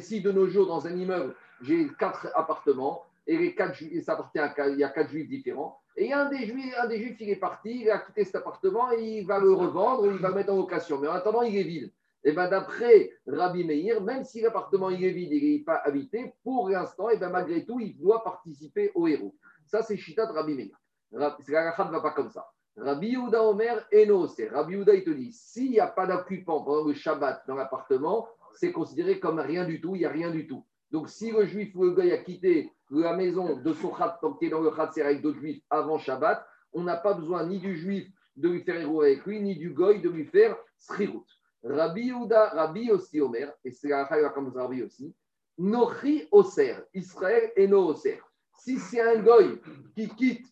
si de nos jours, dans un immeuble, j'ai quatre appartements, et les quatre ça appartient à il y a quatre juifs différents, et un des juifs, un des juifs, il est parti, il a quitté cet appartement, et il va le revendre, ou il va le mettre en location. Mais en attendant, il est vide. Et ben d'après Rabbi Meir, même si l'appartement il est vide, il n'est pas habité, pour l'instant, et ben malgré tout, il doit participer au héros. Ça, c'est Chita de Rabbi Meir. La ne va pas comme ça. Rabbi Yehuda Omer et c'est Rabbi Yehuda, il te dit, s'il n'y a pas d'occupant pendant le Shabbat dans l'appartement, c'est considéré comme rien du tout, il n'y a rien du tout. Donc, si le juif ou le goy a quitté la maison de son khat, tant qu'il est dans le khat, c'est avec d'autres juifs avant Shabbat, on n'a pas besoin ni du juif de lui faire héros avec lui, ni du goy de lui faire srirout. Rabbi Yehuda, Rabbi aussi Omer, et c'est la Racha comme ça, Rabbi aussi, Nochi Oser, Israël et No. Si c'est un goy qui quitte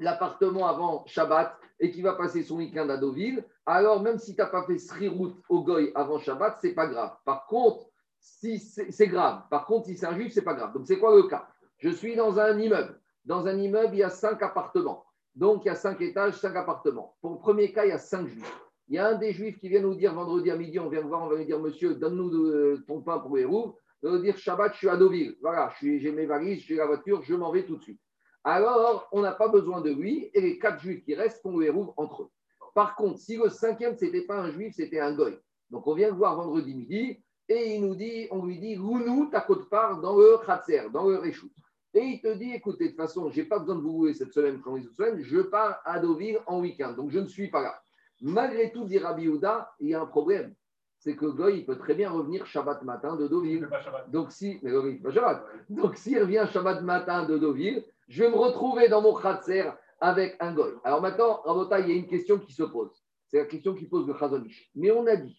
l'appartement avant Shabbat et qui va passer son week-end à Deauville, alors même si tu n'as pas fait Srirout au goy avant Shabbat, c'est pas grave. Par contre, si c'est grave. Par contre, si c'est un juif, c'est pas grave. Donc, c'est quoi le cas? Je suis dans un immeuble. Dans un immeuble, il y a cinq appartements. Donc, il y a cinq étages, cinq appartements. Pour le premier cas, il y a cinq juifs. Il y a un des juifs qui vient nous dire vendredi à midi, on vient voir, on va lui dire, monsieur, donne-nous ton pain pour les roues. Va nous dire, Shabbat, je suis à Deauville. Voilà, j'ai mes valises, j'ai la voiture, je m'en vais tout de suite. Alors, on n'a pas besoin de lui et les quatre juifs qui restent font le hérouve entre eux. Par contre, si le cinquième, ce n'était pas un juif, c'était un goy. Donc, on vient le voir vendredi midi et il nous dit, on lui dit, Rounou, ta côte part dans le Khatser, dans le Réchout. Et il te dit, écoutez, de toute façon, je n'ai pas besoin de vous louer cette semaine les je pars à Deauville en week-end, donc je ne suis pas là. Malgré tout, dit Rabbi Houda, il y a un problème. C'est que Goy, il peut très bien revenir Shabbat matin de Il Deauville. Donc, si, mais oui, pas Shabbat. Donc, s'il revient Shabbat matin de Deauville, je vais me retrouver dans mon Khatser avec un Goy. Alors maintenant, Rabota, il y a une question qui se pose. C'est la question qui pose le Chazonish. Mais on a dit,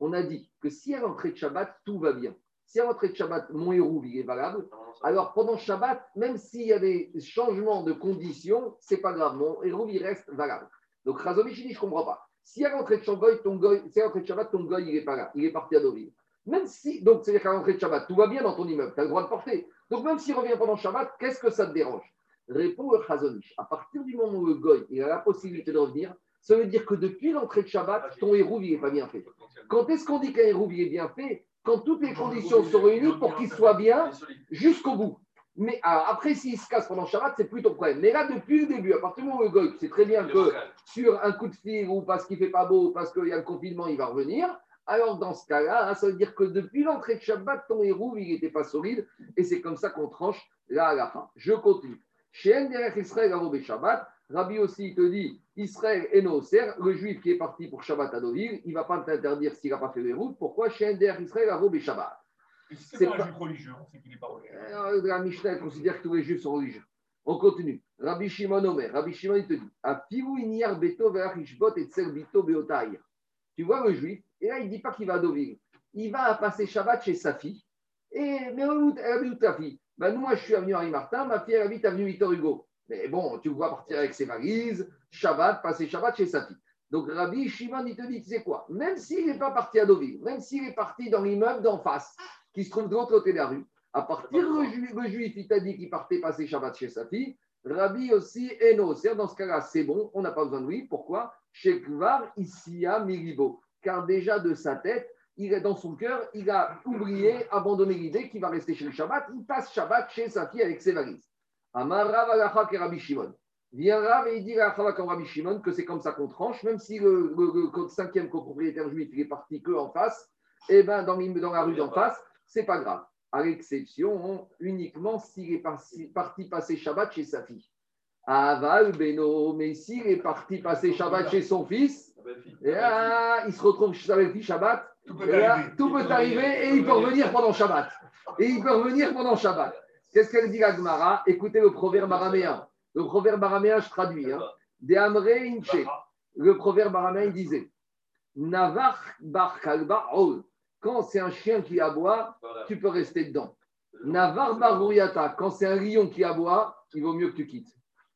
on a dit que si à l'entrée de Shabbat, tout va bien. si à l'entrée de Shabbat, mon héros il est valable, alors pendant Shabbat, même s'il y a des changements de conditions, c'est pas grave, mon héros il reste valable. Donc Razovich il dit, je comprends pas. Si à l'entrée de Shabbat, ton goy, si de Shabbat, ton goy, il est pas là, il est parti à Deauville. Même si, donc c'est-à-dire qu'à l'entrée de Shabbat, tout va bien dans ton immeuble, tu as le droit de porter. Donc même s'il revient pendant Shabbat, qu'est-ce que ça te dérange? Répond le Chazonich. À partir du moment où le goy il a la possibilité de revenir, ça veut dire que depuis l'entrée de Shabbat, ton héros il n'est pas bien fait. Quand est-ce qu'on dit qu'un héros il est bien fait? Quand toutes les conditions sont réunies pour qu'il soit bien jusqu'au bout. Mais alors, après, s'il se casse pendant Shabbat, c'est plus ton problème. Mais là, depuis le début, à partir du moment où le goy c'est très bien que sur un coup de fil ou parce qu'il fait pas beau, parce qu'il y a le confinement, il va revenir. Alors, dans ce cas-là, hein, ça veut dire que depuis l'entrée de Shabbat, ton héros, il n'était pas solide. Et c'est comme ça qu'on tranche là à la fin. Je continue. Chez Derech Israël, Arobé Shabbat, Rabbi aussi il te dit Israël et Noser, le juif qui est parti pour Shabbat à Dovil, il ne va pas t'interdire s'il n'a pas fait les routes. Pourquoi Chez Derech Israël, Arobé Shabbat? C'est c'est pas un juif religieux, on sait qu'il n'est pas religieux. Euh, La Mishnah considère que tous les juifs sont religieux. On continue. Rabbi Shimon Omer. Rabbi Shimon, il te dit. Tu vois le juif, et là, il ne dit pas qu'il va à Deauville. Il va passer Shabbat chez sa fille. Et, mais elle habite où ta fille? Ben, moi, je suis avenue Henri Martin, ma fille, elle habite avenue Victor Hugo. Mais bon, tu vois partir avec ses valises, Shabbat, passer Shabbat chez sa fille. Donc, Rabbi Shimon, il te dit, tu sais quoi? Même s'il n'est pas parti à Deauville, même s'il est parti dans l'immeuble d'en face, qui se trouve de l'autre côté de la rue, à partir le juif, le juif, il t'a dit qu'il partait passer Shabbat chez sa fille, Rabbi aussi et no. C'est-à-dire, Dans ce cas-là, c'est bon, on n'a pas besoin de lui. Pourquoi? Chez Kvar, ici à Miribo. Car déjà de sa tête, il est dans son cœur, il a oublié, abandonné l'idée qu'il va rester chez le Shabbat. Il passe Shabbat chez sa fille avec ses valises. Amar Rav Rabbi Shimon. Vient Rav et il dit à Rabbi Shimon que c'est comme ça qu'on tranche, même si le, cinquième copropriétaire juif il est parti que en face, et ben dans, l'immeuble- dans la rue d'en face, c'est pas grave. À l'exception uniquement s'il est parti, parti passer Shabbat chez sa fille. Aval Beno, mais s'il est parti passer Shabbat chez son fils, et là, il se retrouve chez sa belle-fille Shabbat, Tout et peut là, arriver. tout peut arriver et il peut revenir pendant Shabbat. Et il peut revenir pendant Shabbat. Qu'est-ce qu'elle dit la Gemara? Écoutez le proverbe araméen. Le proverbe araméen, je traduis. Hein. De Amre Inche. Le proverbe araméen disait Navar bar kalba. Quand c'est un chien qui aboie, tu peux rester dedans. Navar bar rouyata. Quand c'est un lion qui aboie, il vaut mieux que tu quittes.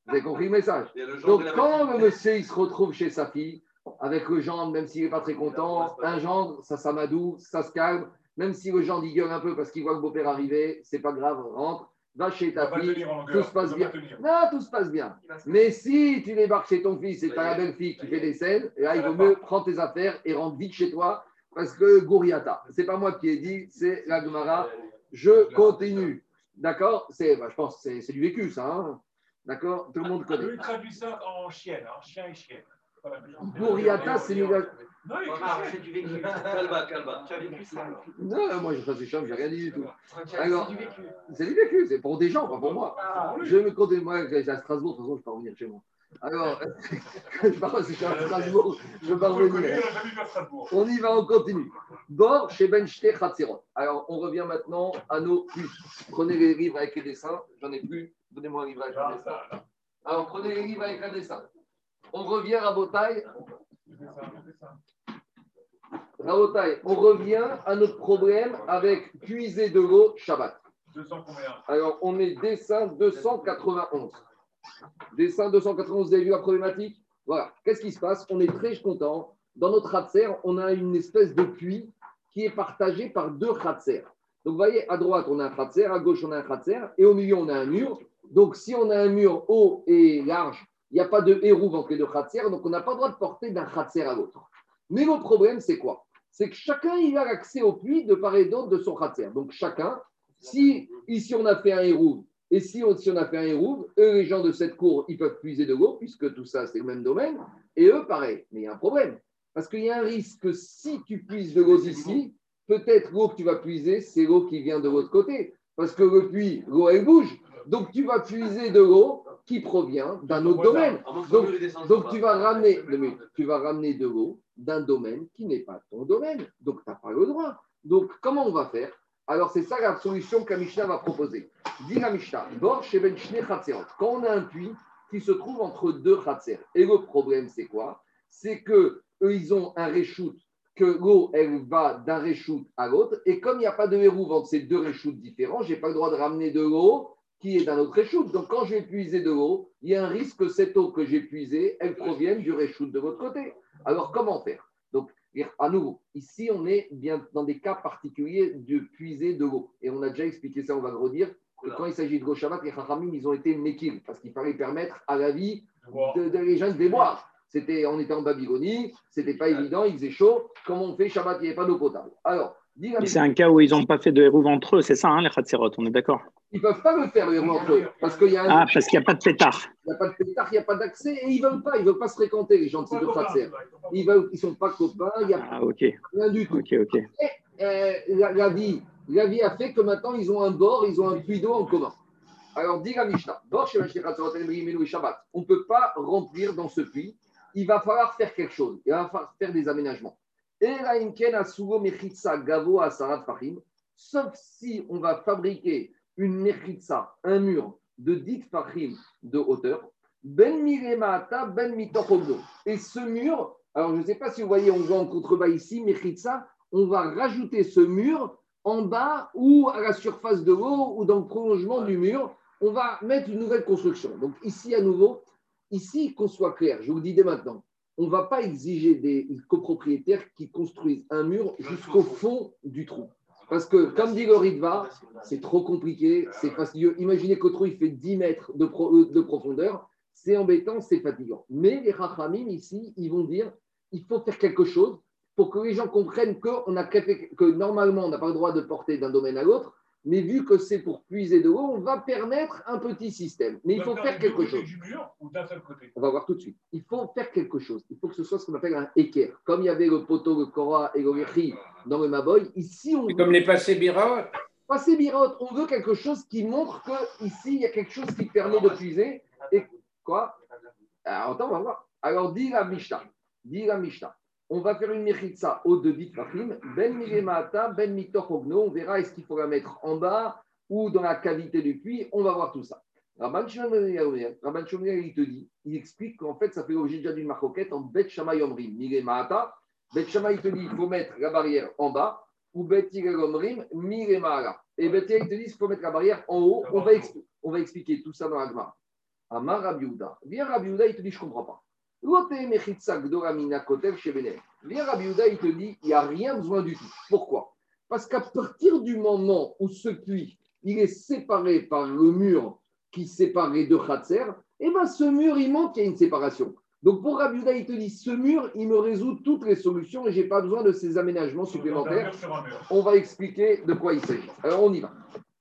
Vous avez compris le message? Donc, quand le monsieur il se retrouve chez sa fille, avec le gendre, même s'il n'est pas très content, un gendre, ça s'amadoue, ça se calme. Même si le gendre il gueule un peu parce qu'il voit le beau-père arriver, c'est pas grave, rentre, va chez ta fille, tout se passe bien. Non, tout se passe bien. Mais si tu débarques chez ton fils et tu as la belle-fille qui fait des scènes, là, il vaut mieux prendre tes affaires et rentre vite chez toi parce que Gouriata. C'est pas moi qui ai dit, c'est la Gemara. Je continue. D'accord? C'est, bah, Je pense que c'est, du vécu, ça. hein. D'accord? Tout le monde connaît. Eux, ils traduisent ça en chienne, en chien et chienne. Voilà. Gouriata, c'est mieux. Non, Ah, c'est du vécu. Calba, calba. Tu as vécu ça alors Non, moi je fasse des chambres, j'ai rien dit du tout. C'est Alors, du vécu. c'est du vécu, c'est pour des gens, pas pour moi. Ah. Je me compter, moi, j'étais à Strasbourg, de toute façon, je ne peux pas revenir chez moi. Alors, je je suis à Strasbourg, je ne peux pas Faut le connaître, revenir. on y va, on continue. Bord chez Benchte Khatzerot. Alors, on revient maintenant à nos puces. Prenez les livres avec les dessins, j'en ai plus. Donnez-moi un livre avec un dessin. Alors, prenez les livres avec un dessin. On revient à on revient à notre problème avec puiser de l'eau Shabbat. 200 combien Alors, on est dessin 291. Dessin 291, vous avez vu la problématique? Voilà. Qu'est-ce qui se passe? On est très content. Dans notre Khatser, on a une espèce de puits qui est partagé par deux Khatser. Donc, vous voyez, à droite, on a un Khatser, à gauche, on a un Khatser, et au milieu, on a un mur. Donc, si on a un mur haut et large, il n'y a pas de hérouve entre les deux Khatser, donc on n'a pas le droit de porter d'un Khatser à l'autre. Mais le problème, c'est quoi? C'est que chacun, il a accès au puits de part et d'autre de son Khatser. Donc, chacun, si ici on a fait un hérouve, et si on, a fait un hérouve, eux, les gens de cette cour, ils peuvent puiser de l'eau, puisque tout ça, c'est le même domaine, et eux, pareil. Mais il y a un problème. Parce qu'il y a un risque que si tu puises de l'eau ici, peut-être l'eau que tu vas puiser, c'est l'eau qui vient de l'autre côté. Parce que le puits, l'eau, elle bouge. Donc, tu vas puiser de l'eau qui provient d'un autre domaine. Donc, donc tu vas ramener, tu vas ramener de l'eau d'un domaine qui n'est pas ton domaine. Donc tu n'as pas le droit. Donc comment on va faire? Alors c'est ça la solution que Mishnah va proposer. Dit la Mishnah, Bor Sheben. Quand on a un puits qui se trouve entre deux Chatzer, et le problème c'est quoi? C'est que eux ils ont un reshoot que l'eau, elle va d'un réchoute à l'autre. Et comme il n'y a pas de hérouve entre ces deux réchoutes différents, je n'ai pas le droit de ramener de l'eau qui est d'un autre réchoute. Donc, quand je vais puiser de l'eau, il y a un risque que cette eau que j'ai puisée, elle provienne du réchoute de l'autre côté. Alors, comment faire? Donc, à nouveau, ici, on est bien dans des cas particuliers de puiser de l'eau. Et on a déjà expliqué ça, on va le redire, que quand il s'agit de Shabbat, les Chachamim, ils ont été mekil, parce qu'il fallait permettre à la vie de, de les gens de les boire. C'était, on était en Babylonie, c'était pas évident, il faisait chaud. Comment on fait Shabbat, il n'y avait pas d'eau potable? Alors, c'est un cas où ils n'ont pas fait de hérouve entre eux, c'est ça, hein, les Khatserot, on est d'accord ils ne peuvent pas le faire, les héros entre eux, parce qu'il y a un- Ah, parce qu'il n'y a pas de pétard. il n'y a pas de pétard, il n'y a pas d'accès, et ils ne veulent pas, ils ne veulent pas se fréquenter, les gens de ces deux Khatser. Ils ne sont pas copains, il n'y a Ah, ok, rien du tout. ok, ok. Euh, la, la vie, la vie a fait que maintenant ils ont un bord, ils ont un puits d'eau en commun. Alors, dit la Mishnah, on ne peut pas remplir dans ce puits, il va falloir faire quelque chose, il va falloir faire des aménagements. Sauf si on va fabriquer une Mechitsa, un mur de 10 Fahim de hauteur, Ben Miremata, Ben. Et ce mur, alors je ne sais pas si vous voyez, on voit en contrebas ici, Mechitsa, on va rajouter ce mur en bas ou à la surface de l'eau ou dans le prolongement du mur. On va mettre une nouvelle construction. Donc ici, à nouveau, ici, qu'on soit clair, je vous le dis dès maintenant, on ne va pas exiger des copropriétaires qui construisent un mur jusqu'au fond du trou. Parce que, comme dit le Ritva, c'est trop compliqué, c'est fastidieux. Imaginez qu'au trou, il fait 10 mètres de, pro- euh, de profondeur. C'est embêtant, c'est fatigant. Mais les Rachamim, ici, ils vont dire il faut faire quelque chose pour que les gens comprennent on a, que normalement, on n'a pas le droit de porter d'un domaine à l'autre. Mais vu que c'est pour puiser de l'eau, on va permettre un petit système. Mais il faut faire quelque chose. Du mur ou d'un seul côté? On va voir tout de suite. Il faut faire quelque chose. Il faut que ce soit ce qu'on appelle un équerre. Comme il y avait le poteau, le Korah et le Rechi dans le Maboy, ici, on veut comme les passés Bira, passer Birot. On veut quelque chose qui montre que ici il y a quelque chose qui permet de puiser. Et quoi? Alors, attends, on va voir. Alors, dit la Mishnah. Dit la Mishnah. On va faire une mechitza au de Fahim. Ben Milemata, Ben Mitochogno. On verra est-ce qu'il faut la mettre en bas ou dans la cavité du puits. On va voir tout ça. Rabban Shimon Rabban il te dit, il explique qu'en fait, ça fait l'objet déjà d'une marcoquette en Bet Shammai Omrim. Milemata. Bet Shammai, il te dit, il faut mettre la barrière en bas ou Bet Omrim, Milemara. Et Bet il te dit, il faut mettre la barrière en haut. On va, expli- on va expliquer tout ça dans la Gemara. Amar Rabbi Yehuda. Viens Rabbi Yehuda, il te dit, je ne comprends pas. Viens Rabbi il te dit, il n'y a rien besoin du tout. Pourquoi? Parce qu'à partir du moment où ce puits, il est séparé par le mur qui sépare les deux Khatser, eh ben ce mur, il manque, il y a une séparation. Donc pour Rabbi il te dit, ce mur, il me résout toutes les solutions et je n'ai pas besoin de ces aménagements supplémentaires. On va expliquer de quoi il s'agit. Alors on y va.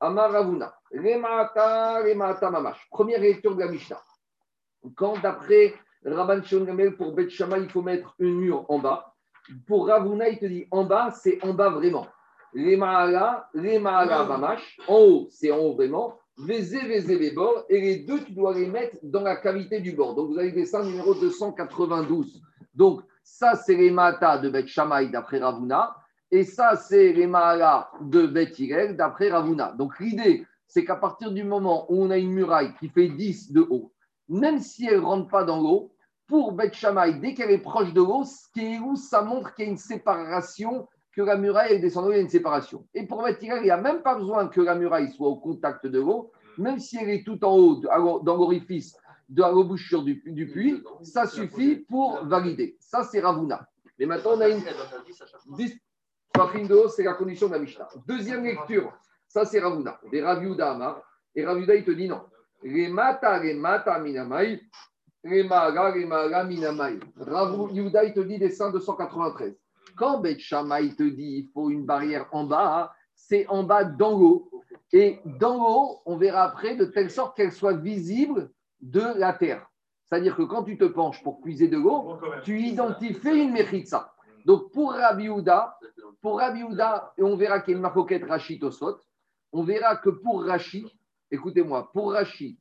Amar Ravuna. Remata, remata mamash. Première lecture de la Mishnah. Quand d'après Rabban Shimon Gamel, pour Bet Shammai, il faut mettre un mur en bas. Pour Ravuna, il te dit en bas, c'est en bas vraiment. Remaala, remaala mamash. En haut, c'est en haut vraiment. Vézé, vézé les bords. Et les deux, tu dois les mettre dans la cavité du bord. Donc vous avez le dessin numéro 292. Donc ça, c'est les matas de Bet Shammai d'après Ravuna. Et ça, c'est les Mahala de Hillel d'après Ravuna. Donc l'idée, c'est qu'à partir du moment où on a une muraille qui fait 10 de haut, même si elle ne rentre pas dans l'eau, pour Beth Shammai, dès qu'elle est proche de l'eau, ce qui est où ça montre qu'il y a une séparation, que la muraille elle descend de l'eau, il y a une séparation. Et pour Beth il n'y a même pas besoin que la muraille soit au contact de l'eau, même si elle est tout en haut, dans l'orifice de la rebouchure du, puits, ça suffit pour valider. Ça, c'est Ravuna. Mais maintenant, on a une 10 Fachim de c'est la condition de la Mishnah. Deuxième lecture, ça c'est Ravuna. Des Raviuda. Et il te dit non. Les mata, les mata minamai. Les maga, les maga minamai. Raviuda, il te dit dessin 293. Quand Bet Shammai te dit il faut une barrière en bas, c'est en bas dans l'eau. Et dans l'eau, on verra après de telle sorte qu'elle soit visible de la terre. C'est-à-dire que quand tu te penches pour puiser de l'eau, Bon, tu identifies une mechitza. Donc pour Rabbi Yehuda, pour Rabbi Yehuda, et on verra qu'il y a une marcoquette Rashi Tosot, on verra que pour Rashi, écoutez-moi, pour Rashi,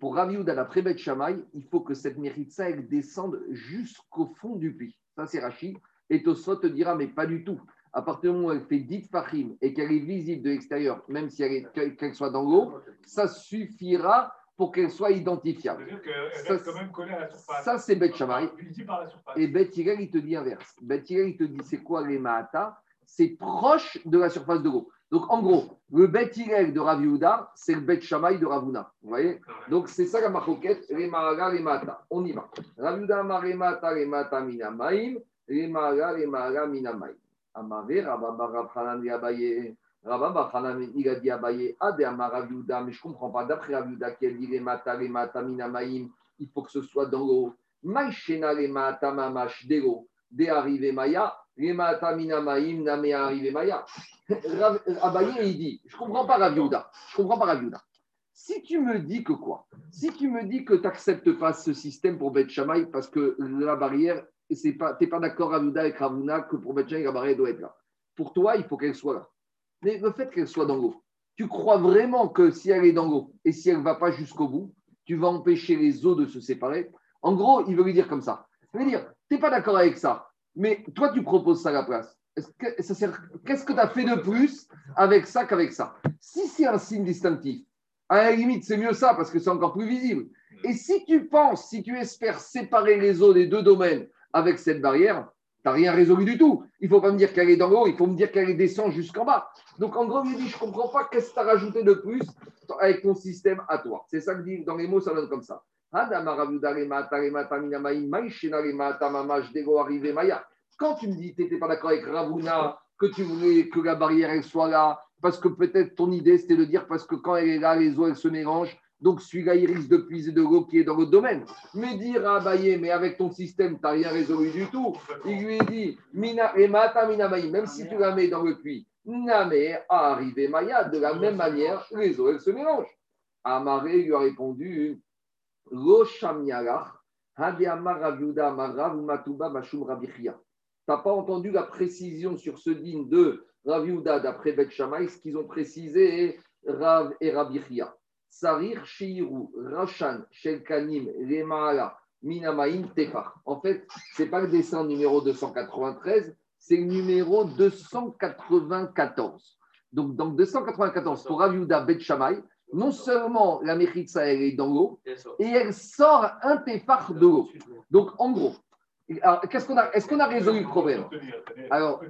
pour Yehuda, d'après Beth Shammai, il faut que cette mechitza elle descende jusqu'au fond du puits. Ça c'est Rashi. Et Tosot te dira, mais pas du tout. À partir du moment où elle fait 10 fachim et qu'elle est visible de l'extérieur, même si elle est- qu'elle soit dans l'eau, ça suffira pour qu'elle soit identifiable. Ça, reste quand même collée à la surface. Ça, c'est Bet surface. Et Bet Hillel, il te dit inverse. Bet Hillel, il te dit c'est quoi les Mahata C'est proche de la surface de l'eau. Donc, en gros, le Bet Hillel de Rav Yehuda, c'est le Bet Shammai de Ravuna. Vous voyez Donc, c'est ça la Mahara, les Mahata. On y va. Rav Yehuda, les Mahata, Minamaim, les Mahara, Minamaim. Amare, Rabba, Rav Hanan, les Abaye. Rabba, Rav Hanan, il a dit Abaye, Ade, Amar, Rav Yehuda, mais je ne comprends pas. D'après Rav Yehuda, qui a dit les Mahata, Minamaim, il faut que ce soit dans l'eau. Maïshena, les Mahata, Mamash, de l'eau. De arrivé Maya, Abaye, il dit, je ne comprends pas Rav Yehuda. Je comprends pas Rav Yehuda. Si tu me dis que quoi? Si tu me dis que tu n'acceptes pas ce système pour Beth Shammai parce que la barrière, tu n'es pas d'accord Rav Yehuda avec Ravuna que pour Beth Shammai, la barrière doit être là. Pour toi, il faut qu'elle soit là. Mais le fait qu'elle soit dans l'eau, tu crois vraiment que si elle est dans l'eau et si elle ne va pas jusqu'au bout, tu vas empêcher les eaux de se séparer? En gros, il veut lui dire comme ça. Il veut dire, tu n'es pas d'accord avec ça, mais toi, tu proposes ça à la place. Qu'est-ce que tu as fait de plus avec ça qu'avec ça? Si c'est un signe distinctif, à la limite, c'est mieux ça parce que c'est encore plus visible. Et si tu penses, si tu espères séparer les eaux des deux domaines avec cette barrière, tu n'as rien résolu du tout. Il ne faut pas me dire qu'elle est dans l'eau, il faut me dire qu'elle descend jusqu'en bas. Donc en gros, il dit, je ne comprends pas qu'est-ce que tu as rajouté de plus avec ton système à toi? C'est ça que dit dans les mots, ça donne comme ça. Quand tu me dis que tu n'étais pas d'accord avec Ravuna, que tu voulais que la barrière soit là, parce que peut-être ton idée c'était de dire parce que quand elle est là, les eaux elles se mélangent, donc celui-là il risque de puiser de l'eau qui est dans le domaine. Mais dire à Abaye, mais avec ton système, tu n'as rien résolu du tout. Il lui dit, Mina, et Mata Mina même si tu la mets dans le puits, Name a arrivé Maya, de la même manière, les eaux elles se mélangent. Amaré lui a répondu, Lo Shamyalach, Hadiama Raviuda Amarav Matuba Bashum Rabichia. N'as pas entendu la précision sur ce digne de Raviuda d'après Bet Shammai, ce qu'ils ont précisé Rav et Rabichia. Sarir Shiiru Rashan Shelkanim Lemaala Minamaim Tefar. En fait, ce n'est pas le dessin numéro 293, c'est le numéro 294. Donc, dans 294, pour Raviuda Bet Shammai, non seulement la Mechitza, elle est dans l'eau, et elle sort un Tefar de l'eau. Donc, en gros, qu'est-ce qu'on a, est-ce qu'on a résolu le problème Alors,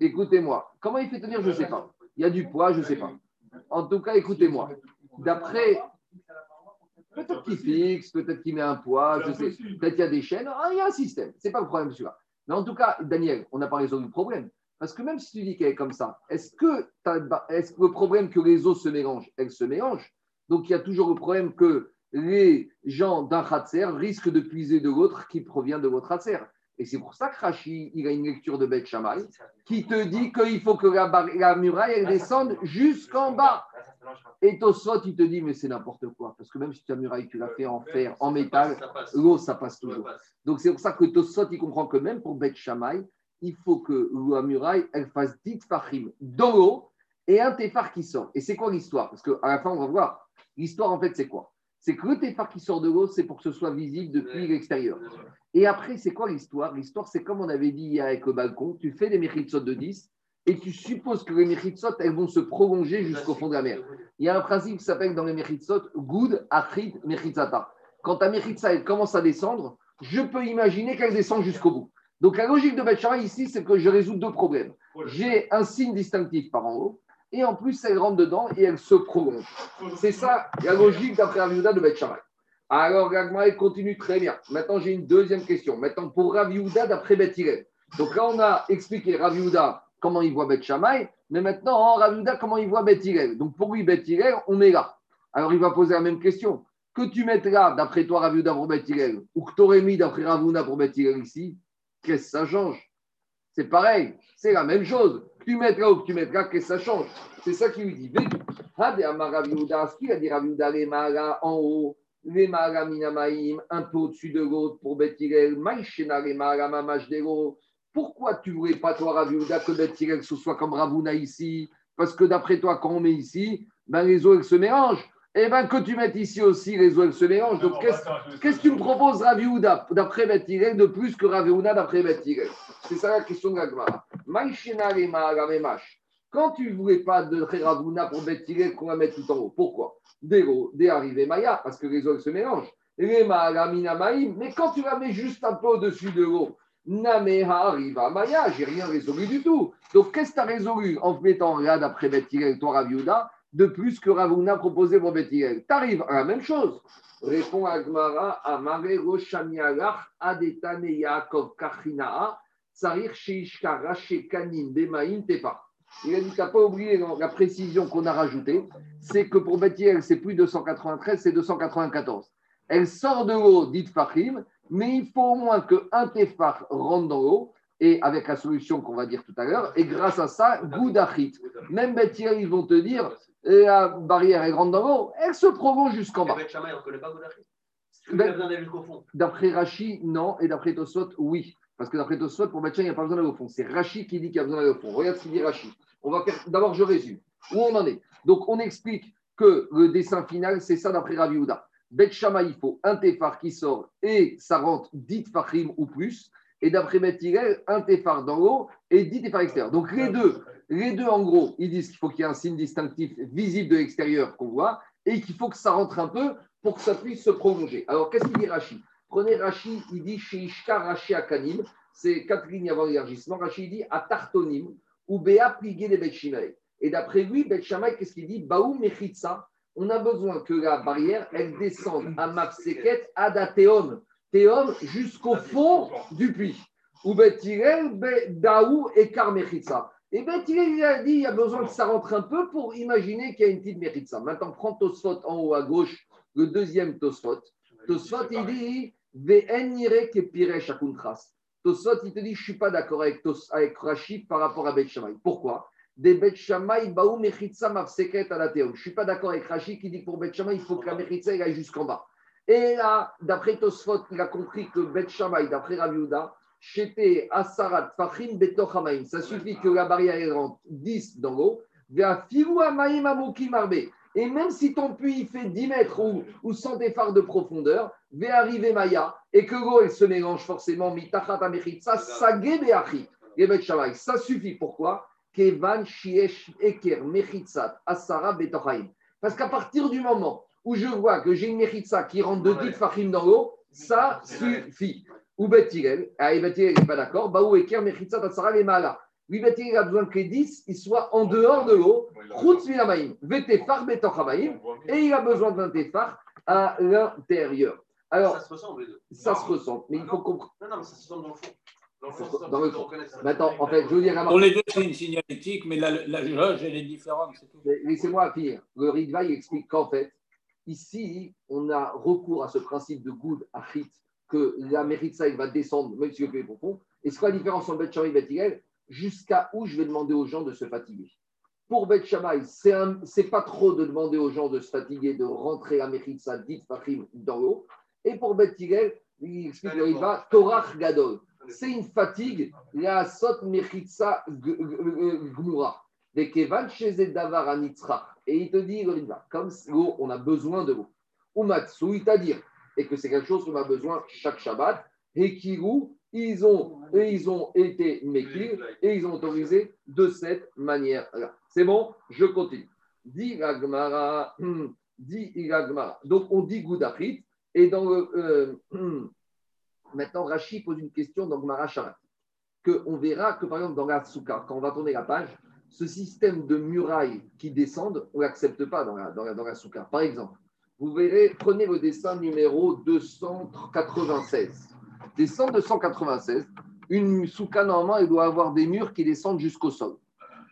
Écoutez-moi, comment il fait tenir, je ne sais pas. Il y a du poids, je ne sais pas. En tout cas, écoutez-moi. D'après, peut-être qu'il fixe, peut-être qu'il met un poids, je sais. Peut-être qu'il y a des chaînes. Ah, il y a un système. Ce n'est pas le problème, celui-là. Mais en tout cas, Daniel, on n'a pas résolu le problème. Parce que même si tu dis qu'elle est comme ça, est-ce que, t'as- est-ce que le problème que les eaux se mélangent, elles se mélangent Donc il y a toujours le problème que les gens d'un Khatser risquent de puiser de l'autre qui provient de votre Khatser. Et c'est pour ça que Rashi, il a une lecture de Beth Shammai qui te dit qu'il faut que la, bar- la muraille elle descende jusqu'en bas. Et Tosfot, il te dit, mais c'est n'importe quoi. Parce que même si ta muraille, tu l'as fait en fer, en métal, l'eau, ça passe toujours. Donc c'est pour ça que Tosfot, il comprend que même pour Beth Shammai, il faut que la muraille, elle fasse 10 fachim dans l'eau et un qui sort. Et c'est quoi l'histoire? Parce qu'à la fin, on va voir. L'histoire, en fait, c'est quoi? C'est que le téphar qui sort de l'eau, c'est pour que ce soit visible depuis l'extérieur. Et après, c'est quoi l'histoire? L'histoire, c'est comme on avait dit hier avec le balcon, tu fais des méritsot de 10 et tu supposes que les méritsot, elles vont se prolonger jusqu'au fond de la mer. Il y a un principe qui s'appelle dans les méritsot, good, achid, meritzata. Quand ta méritza, elle commence à descendre, je peux imaginer qu'elle descend jusqu'au bout. Donc la logique de Betchara ici, c'est que je résous deux problèmes. J'ai un signe distinctif par en haut, et en plus, elle rentre dedans et elle se prolonge. C'est ça la logique d'après Raviuda de Beth Shammai. Alors, Gagma, continue très bien. Maintenant, j'ai une deuxième question. Maintenant, pour Raviuda d'après Beth. Donc là, on a expliqué Raviuda comment il voit Beth Shammai, mais maintenant, Raviuda comment il voit Beth. Donc pour lui, Beth on est là. Alors, il va poser la même question. Que tu mettes là, d'après toi, Raviuda pour Beth Hillel, ou que tu aurais mis d'après Ravuna pour Beth Hillel ici, qu'est-ce que ça change? C'est pareil, c'est la même chose. Tu mettes là ou que tu qu'est-ce que ça change C'est ça qu'il lui dit. En haut, les maras minamaïm, un peu au-dessus de l'autre pour Beth Hillel, maïchena les maras mamash de l'eau. Pourquoi tu ne voulais pas, toi, Raviuda, que Beth Hillel, ce soit comme Ravuna ici? Parce que d'après toi, quand on met ici, ben, les eaux, elles se mélangent. Et bien, que tu mettes ici aussi, les eaux, elles se mélangent. Donc, qu'est-ce que tu me proposes, Rav Yehuda, d'après Beth Hillel, de plus que Rav Yehuda d'après Beth Hillel C'est ça la question de la Gemara. Quand tu ne voulais pas de Ravuna pour Bet Hillel qu'on va mettre tout en haut, pourquoi? Dé arrivé Maya, parce que les eaux elles se mélangent. Les mais quand tu la mets juste un peu au-dessus de l'eau, Nameha arriva Maya, j'ai rien résolu du tout. Donc qu'est-ce que tu as résolu en mettant là d'après Bet Hillel, toi Raviuda, de plus que Ravuna proposé pour Bet Hillel Tu arrives à la même chose. Répond Agmara, Amare Roshamialach, Adetane Yaakov Kachinaa, Tsarir Sheishka Rache Kanim Bemaim Tepa. Il a dit qu'il n'a pas oublié la précision qu'on a rajoutée, c'est que pour Bethiel, c'est plus 293, c'est 294. Elle sort de l'eau dite Fahim, mais il faut au moins qu'un Tefar rentre dans l'eau, et avec la solution qu'on va dire tout à l'heure, et grâce à ça, Goudachit. Même Bethiel, ils vont te dire, la barrière est grande dans l'eau, elle se prolonge jusqu'en bas. Ben- a besoin d'aller jusqu'au fond? D'après Rachi, non, et d'après Tosot, oui. Parce que d'après Tosot, pour Bethiel, il n'y a pas besoin d'aller au fond. C'est Rachi qui dit qu'il y a besoin d'aller au fond. Regarde ce qu'il dit Rachi. D'abord, je résume. Où on en est? Donc, on explique que le dessin final, c'est ça d'après Ravi Houda. Il faut un tefar qui sort et ça rentre 10 farim ou plus. Et d'après Bet Hillel, un tefar dans l'eau et 10 tefar extérieurs. Donc, les deux, les deux, en gros, ils disent qu'il faut qu'il y ait un signe distinctif visible de l'extérieur qu'on voit et qu'il faut que ça rentre un peu pour que ça puisse se prolonger. Alors, qu'est-ce qu'il dit Rachi? Prenez Rachi, il dit chez Ishka Rachi Akanim, c'est quatre lignes avant l'élargissement. Rachi dit à Tartonim, ou Béa Shimei. Et d'après lui, Bet Shammai, qu'est-ce qu'il dit? Baou Mechitsa, on a besoin que la barrière, elle descende à Mapseket, à Théom, jusqu'au fond du puits. Ou Bet Hillel, Be- Daou et Kar Bet Hillel, il a dit il y a besoin que ça rentre un peu pour imaginer qu'il y a une petite Mechitsa. Maintenant, prends Tosfot en haut à gauche, le deuxième Tosfot. Tosfot, il dit. Tosfot, il te dit, je ne suis pas d'accord avec, Tos- avec Rachid par rapport à Bet Shammai. Pourquoi? Des Bet Shammai, Baou Mechitsa Mafseket la Je ne suis pas d'accord avec Rachid qui dit que pour Bet Shammai, il faut que la Mechitsa aille jusqu'en bas. Et là, d'après Tosfot, il a compris que Bet Shammai, d'après Rav Yehuda, Chete Asarat Fachim Betoch Hamaim. Ça suffit que la barrière rentre 10 dans l'eau. Et même si ton puits il fait 10 mètres ou, ou 100 effarts de profondeur, va arriver Maya et que l'eau elle se mélange forcément, Shammai. Ça suffit. Pourquoi? Kevan shiesh eker mechitzat asara betochaim. Parce qu'à partir du moment où je vois que j'ai une mechitsa qui rentre de 10 fachim dans l'eau, ça suffit. Ou Bet Hillel, ah, et Bet Hillel n'est pas d'accord, Baou eker mechitzat asara les mala. Lui, Bet Hillel a besoin que les 10 ils soient en dehors de l'eau, chutz milamaim, vetefar betochamaim, et il a besoin d'un tefar à l'intérieur. Alors, ça se ressemble les deux. ça se ressemble, mais il faut comprendre. Non, non, mais ça se ressemble dans le fond. Dans le fond, dans le fond. Maintenant, en fait, je veux dire, Pour les deux, c'est une signalétique, mais la, la jauge, elle est différente, c'est tout. Mais Laissez-moi finir. Le Ritva, il explique qu'en fait, ici, on a recours à ce principe de good achit, que la méritza, va descendre, même si le est profond. Et c'est quoi la différence entre Bet et Bet Jusqu'à où je vais demander aux gens de se fatiguer? Pour Bet Shammai, c'est pas trop de demander aux gens de se fatiguer, de rentrer la méritza dit Fahim dans l'eau. Et pour Bet il explique le Ritva, Torach Gadol. C'est une fatigue, la sot méritza Davar anitzrach. Et il te dit, comme l'eau, on a besoin de l'eau. Ou t'a dit, et que c'est quelque chose qu'on a besoin chaque Shabbat. Et Kirou, ils ont, et ils ont été mekir et ils ont autorisé de cette manière-là. C'est bon, je continue. Dit la Gemara, hum, dit. Donc on dit Goudachit, et dans le. euh, hum, maintenant, Rachid pose une question dans Gemara Sharat. Que on verra que par exemple dans la Souka, quand on va tourner la page, ce système de murailles qui descendent, on ne l'accepte pas dans la, dans, dans la. Par exemple, vous verrez, prenez le dessin numéro 296. Dessin 296, une souka, normalement, elle doit avoir des murs qui descendent jusqu'au sol.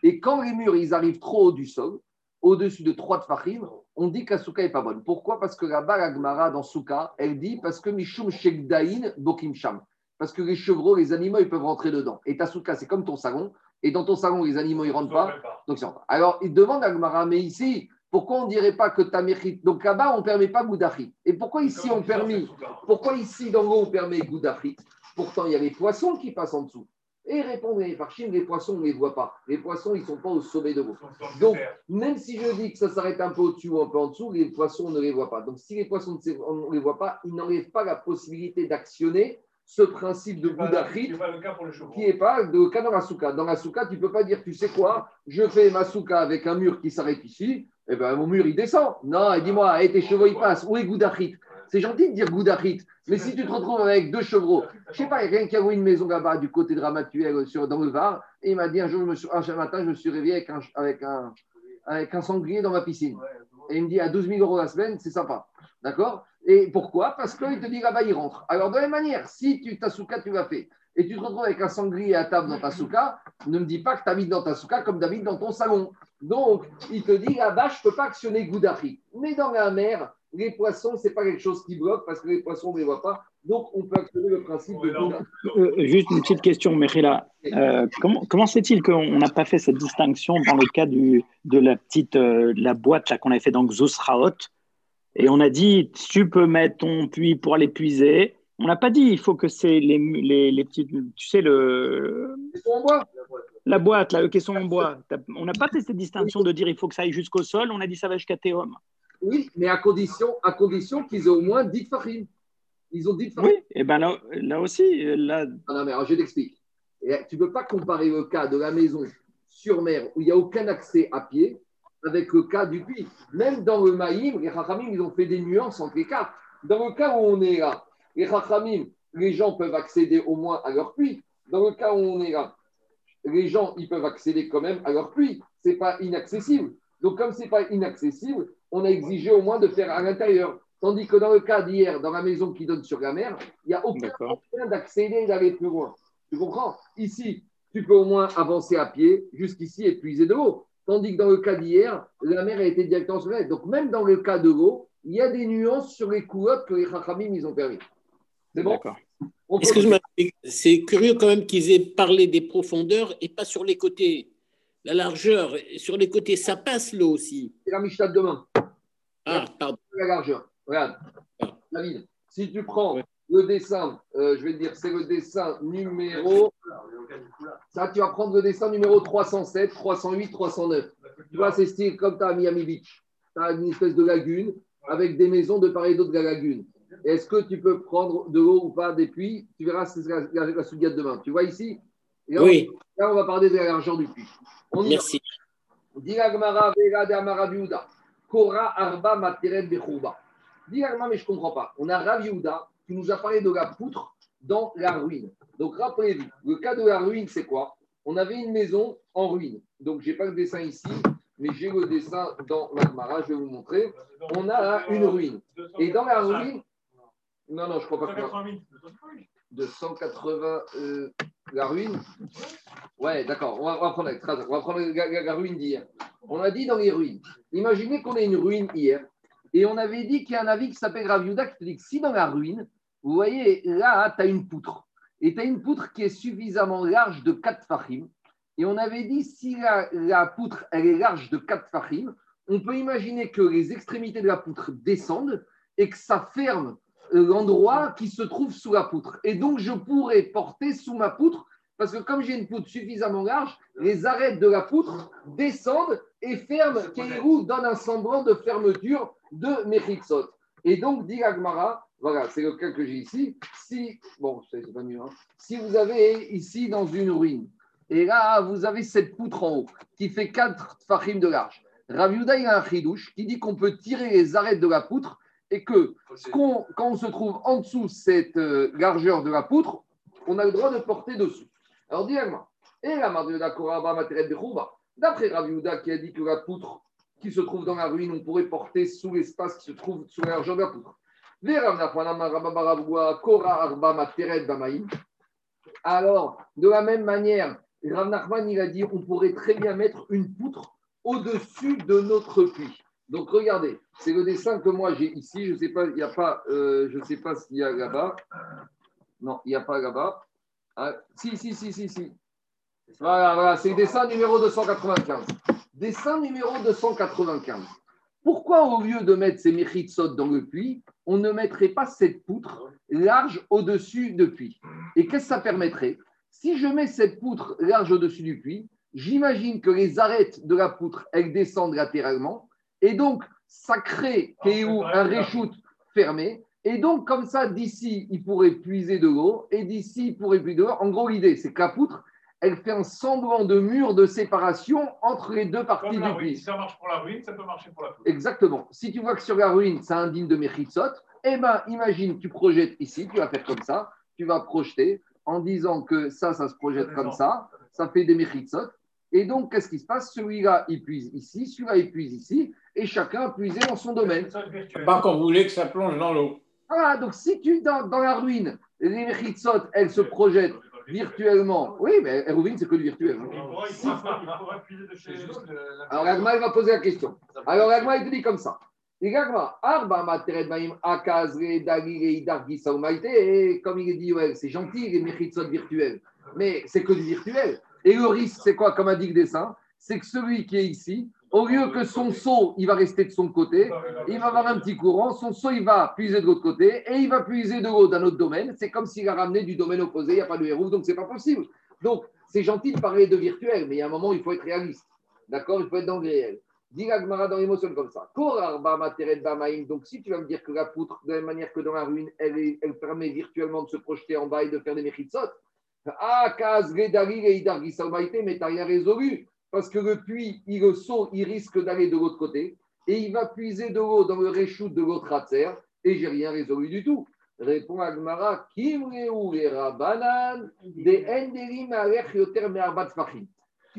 Et quand les murs, ils arrivent trop haut du sol, au-dessus de 3 de Fahim, on dit que la souka n'est pas bonne. Pourquoi? Parce que là-bas, la Gemara dans souka, elle dit parce que Mishum Shekdaïn Bokim Sham. Parce que les chevreaux, les animaux, ils peuvent rentrer dedans. Et ta souka, c'est comme ton salon. Et dans ton salon, les animaux, ils rentrent pas. Donc, c'est pas. Alors, il demande à Gmara, mais ici, pourquoi on ne dirait pas que ta mérite Donc là-bas, on ne permet pas Goudachi. Et pourquoi ici, on permet Pourquoi ici, dans l'eau, on permet Goudachi Pourtant, il y a les poissons qui passent en dessous. Et répondent les Farchim, les poissons, on ne les voit pas. Les poissons, ils ne sont pas au sommet de l'eau. Donc, même si je dis que ça s'arrête un peu au-dessus ou un peu en dessous, les poissons, on ne les voit pas. Donc, si les poissons, on ne les voit pas, ils n'enlèvent pas la possibilité d'actionner ce principe de Goudachit le qui n'est pas de cas dans la souka. Dans la souka, tu ne peux pas dire, tu sais quoi, je fais ma souka avec un mur qui s'arrête ici, et ben mon mur il descend. Non, dis-moi, tes chevaux ils passent, où est Goudachit? C'est gentil de dire Goudachit, mais si tu te retrouves avec deux chevaux, je sais pas, il y a quelqu'un qui a loué une maison là-bas du côté de Ramatuel sur, dans le Var, et il m'a dit un jour, je me suis, un matin, je me suis réveillé avec un, avec un, avec un sanglier dans ma piscine. Et il me dit à 12 000 euros la semaine, c'est sympa. D'accord? Et pourquoi? Parce qu'il te dit là-bas, il rentre. Alors, de la même manière, si tu, ta souka, tu l'as fait, et tu te retrouves avec un sanglier à table dans ta souka, ne me dis pas que tu habites dans ta souka comme David dans ton salon. Donc, il te dit là-bas, je ne peux pas actionner Goudachi. Mais dans la mer, les poissons, ce n'est pas quelque chose qui bloque parce que les poissons, on ne les voit pas. Donc, on peut actionner le principe de Goudachi. Euh, juste une petite question, Mechila. Euh, comment comment se fait-il qu'on n'a pas fait cette distinction dans le cas du, de la petite euh, la boîte là, qu'on avait fait dans Xusraot Et on a dit, tu peux mettre ton puits pour aller puiser. On n'a pas dit, il faut que c'est les, les, les petites, tu sais, le, en bois. la boîte, là, le caisson en bois. On n'a pas fait cette distinction de dire il faut que ça aille jusqu'au sol. On a dit ça va jusqu'à Théum. Oui, mais à condition, à condition qu'ils aient au moins 10 farim. Ils ont 10 farim. Oui, et ben là, là aussi, là, Non, non, mais alors, je t'explique. Et Tu ne peux pas comparer le cas de la maison sur mer où il n'y a aucun accès à pied avec le cas du puits. Même dans le Maïm, les Chachamim, ils ont fait des nuances entre les cas. Dans le cas où on est là, les Chachamim, les gens peuvent accéder au moins à leur puits. Dans le cas où on est là, les gens, ils peuvent accéder quand même à leur puits. Ce n'est pas inaccessible. Donc, comme ce n'est pas inaccessible, on a exigé au moins de faire à l'intérieur. Tandis que dans le cas d'hier, dans la maison qui donne sur la mer, il n'y a aucun moyen d'accéder et d'aller plus loin. Tu comprends? Ici, tu peux au moins avancer à pied jusqu'ici et puiser de l'eau. Tandis que dans le cas d'hier, la mer a été directement sur elle. Donc, même dans le cas de l'eau, il y a des nuances sur les coulottes que les Chachamim, ils ont permis. C'est bon Excuse-moi, c'est curieux quand même qu'ils aient parlé des profondeurs et pas sur les côtés. La largeur, sur les côtés, ça passe l'eau aussi. C'est la Mishnah de demain. Ah, pardon. la largeur. Regarde, Ah. David, si tu prends Ouais. le dessin, euh, je vais te dire, c'est le dessin numéro. Ça, tu vas prendre le dessin numéro 307, 308, 309. Tu vois, c'est style comme tu as à Miami Beach. Tu as une espèce de lagune avec des maisons de part et d'autre de la lagune. Est-ce que tu peux prendre de l'eau ou pas des puits? Tu verras, c'est la, la, la de demain. Tu vois ici? Et là, Oui, on, là, on va parler de la largeur du puits. On y va. merci. Dit. Kora Arba Materet Bechouba. Gemara, mais je ne comprends pas. On a Rav Yehuda qui nous a parlé de la poutre dans la ruine. Donc rappelez-vous, le cas de la ruine, c'est quoi? On avait une maison en ruine. Donc je n'ai pas le dessin ici, mais j'ai le dessin dans la Gemara, je vais vous montrer. On a là une ruine. Et dans la ruine, non, non, je crois pas que 180 000. de 180, euh, la ruine. Ouais, d'accord. On va, prendre, la- on va prendre ruine d'hier. On a dit dans les ruines. Imaginez qu'on ait une ruine hier. Et on avait dit qu'il y a un avis qui s'appelle Raviuda qui te dit que si dans la ruine, vous voyez, là, tu as une poutre. Et tu as une poutre qui est suffisamment large de 4 fachim. Et on avait dit, si la, poutre, elle est large de 4 fachim, on peut imaginer que les extrémités de la poutre descendent et que ça ferme l'endroit qui se trouve sous la poutre. Et donc, je pourrais porter sous ma poutre, parce que comme j'ai une poutre suffisamment large, les arêtes de la poutre descendent et ferment, Kéhirou donne un semblant de fermeture de Mechitsot. Et donc, dit Agmara, voilà, c'est le cas que j'ai ici. Si, bon, c'est pas mieux, hein. si vous avez ici dans une ruine, et là, vous avez cette poutre en haut qui fait 4 fachim de large. Raviuda, il a un chidouche qui dit qu'on peut tirer les arêtes de la poutre et que quand on se trouve en dessous cette euh, largeur de la poutre, on a le droit de porter dessus. Alors, dis-moi, et la Bechouba, d'après Raviuda qui a dit que la poutre qui se trouve dans la ruine, on pourrait porter sous l'espace qui se trouve sous la largeur de la poutre. Alors, de la même manière, Rav Nachman, il a dit on pourrait très bien mettre une poutre au-dessus de notre puits. Donc, regardez, c'est le dessin que moi j'ai ici. Je ne sais pas, il a pas, euh, je sais pas s'il y a là-bas. Non, il n'y a pas là-bas. Ah, si, si, si, si, si. Voilà, voilà, c'est le dessin numéro 295. Dessin numéro 295. Pourquoi, au lieu de mettre ces méchitsot dans le puits, on ne mettrait pas cette poutre large au-dessus du puits? Et qu'est-ce que ça permettrait? Si je mets cette poutre large au-dessus du puits, j'imagine que les arêtes de la poutre, elles descendent latéralement. Et donc, ça crée Kéhou, un réchoute fermé. Et donc, comme ça, d'ici, il pourrait puiser de l'eau, et d'ici, il pourrait puiser de l'eau. En gros, l'idée, c'est que la poutre, elle fait un semblant de mur de séparation entre les deux parties Comme la du ruine. puits. Si ça marche pour la ruine, ça peut marcher pour la poudre. Exactement. Si tu vois que sur la ruine, ça indigne de Mechitsot, eh ben, imagine, tu projettes ici, tu vas faire comme ça, tu vas projeter en disant que ça, ça se projette comme ça, ça fait des Mechitsot. Et donc, qu'est-ce qui se passe? Celui-là, il puise ici, celui-là, il puise ici, et chacun a puisé dans son domaine. Pas qu'on voulait que ça plonge dans l'eau. Voilà, donc si tu, dans, dans la ruine, les Mechitsot, elles se projettent virtuellement. Oui, mais Hérouvine, c'est que le virtuel. hein. Alors, Agma, il va poser la question. Alors, Agma, il te dit comme ça. Et comme il est dit, ouais, c'est gentil, les mechitsot virtuels. Mais c'est que du virtuel. Et le risque, c'est quoi, comme a dit le dessin? C'est que celui qui est ici, au lieu que son seau, il va rester de son côté, il va avoir un petit courant, son seau, il va puiser de l'autre côté, et il va puiser de l'eau d'un autre domaine. C'est comme s'il a ramené du domaine opposé, il n'y a pas de héros, donc c'est pas possible. Donc, c'est gentil de parler de virtuel, mais il y a un moment, il faut être réaliste. D'accord? Il faut être dans le réel. Dis la Gemara dans l'émotion comme ça. Donc, si tu vas me dire que la poutre, de la même manière que dans la ruine, elle, est- elle permet virtuellement de se projeter en bas et de faire des mechitsot, ah, mais tu n'as rien résolu. Parce que le puits, il le saut, il risque d'aller de l'autre côté et il va puiser de l'eau dans le réchout de l'autre ratzer et j'ai rien résolu du tout. Répond Agmara. Tu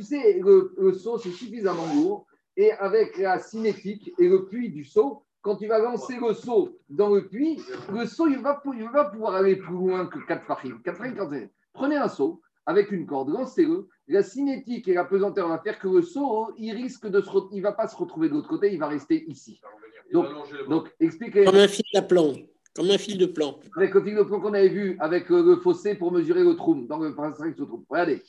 sais, le, seau, c'est suffisamment lourd et avec la cinétique et le puits du seau, quand tu vas lancer le seau dans le puits, le seau, il va, il va pouvoir aller plus loin que 4 fachim. 4 fachim, quand c'est- Prenez un seau avec une corde, lancez-le. La cinétique et la pesanteur va faire que le seau, il risque de se, il va pas se retrouver de l'autre côté, il va rester ici. Donc, donc expliquez Comme un fil à plan. Comme un fil de plan. avec le fil de plomb qu'on avait vu avec euh, le fossé pour mesurer le trou, dans le principe de trou. Regardez,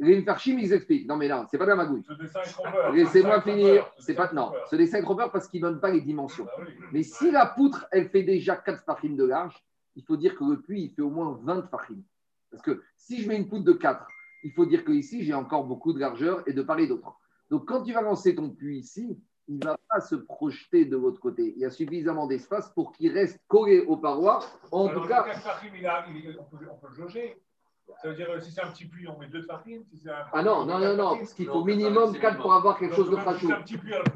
les Farchim, ils expliquent. Non, mais là, c'est pas de la magouille. Ce dessin est trompeur. Laissez-moi finir. C'est pas dessin est non. Ce dessin est trompeur parce qu'il ne donne pas les dimensions. Ah oui. Mais si la poutre, elle fait déjà 4 fachim de large, il faut dire que le puits, il fait au moins 20 fachim. Parce que si je mets une poutre de 4, il faut dire qu'ici, j'ai encore beaucoup de largeur et de part et d'autre. Donc, quand tu vas lancer ton puits ici, il ne va pas se projeter de l'autre côté. Il y a suffisamment d'espace pour qu'il reste collé aux parois. En Alors, tout cas, quatre il a- il- on, peut, on peut le jauger. Ça veut dire, euh, si c'est un petit puits, on met deux farines. Si c'est un- ah non, non, non, non, farines, parce qu'il faut minimum 4 pour avoir quelque chose de même si un petit puits, alors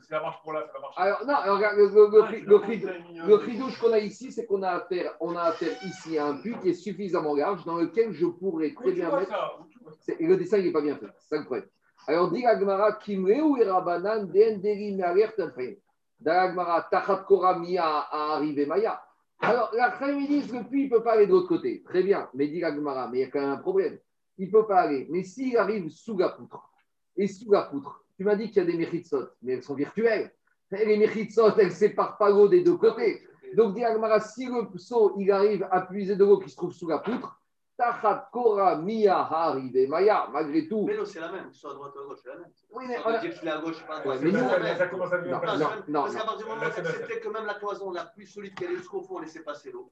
si ça marche pour là, ça va marcher. Alors, non, alors, regarde, le, le, le, Ah, le, le qu'on a ici, c'est qu'on a affaire, on a affaire ici à un puits qui est suffisamment large dans lequel je pourrais très bien mettre. ça. Et le dessin, il n'est pas bien fait. C'est ça le problème. Alors, dit Agmara, Kimreu et Rabanan, Denderi Mealer Tanfrein. Dans Agmara, Tachat Kora Mia a arrivé Maya. Alors, la Khaïm, que le puits, il ne peut pas aller de l'autre côté. Très bien. Mais dit Agmara, mais il y a quand même un problème. Il ne peut pas aller. Mais s'il arrive sous la poutre, et sous la poutre, tu m'as dit qu'il y a des méritsot, mais elles sont virtuelles. Et les méritsot, elles ne séparent pas l'eau des deux côtés. Donc, dit Agmara, si le seau, il arrive à puiser de l'eau qui se trouve sous la poutre, Tachat Kora Mia Maya, malgré tout. Mais non, c'est la même. Soit à droite ou à gauche, c'est la même. Oui, mais a- dire qu'il est à gauche, pas à Ouais, droite. mais c'est nous, ça, commence à devenir Non, Non, non, Parce qu'à partir du moment où acceptait que même la cloison la plus solide qu'elle est jusqu'au fond, on laissait passer l'eau.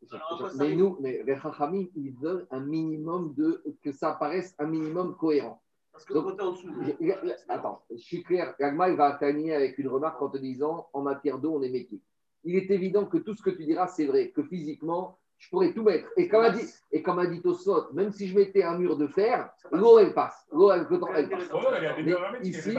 Mais nous, mais les Chachamim, ils veulent un minimum de. que ça paraisse un minimum cohérent. Parce que Donc, le côté en dessous. je- Attends, je suis clair. Gagma, il va terminer avec une remarque en te disant en matière d'eau, on est métier. Il est évident que tout ce que tu diras, c'est vrai, que physiquement, je pourrais tout mettre. Et comme a dit, et comme a dit Tosfot, même si je mettais un mur de fer, l'eau, elle passe. L'eau, elle, elle passe. Mais ici-.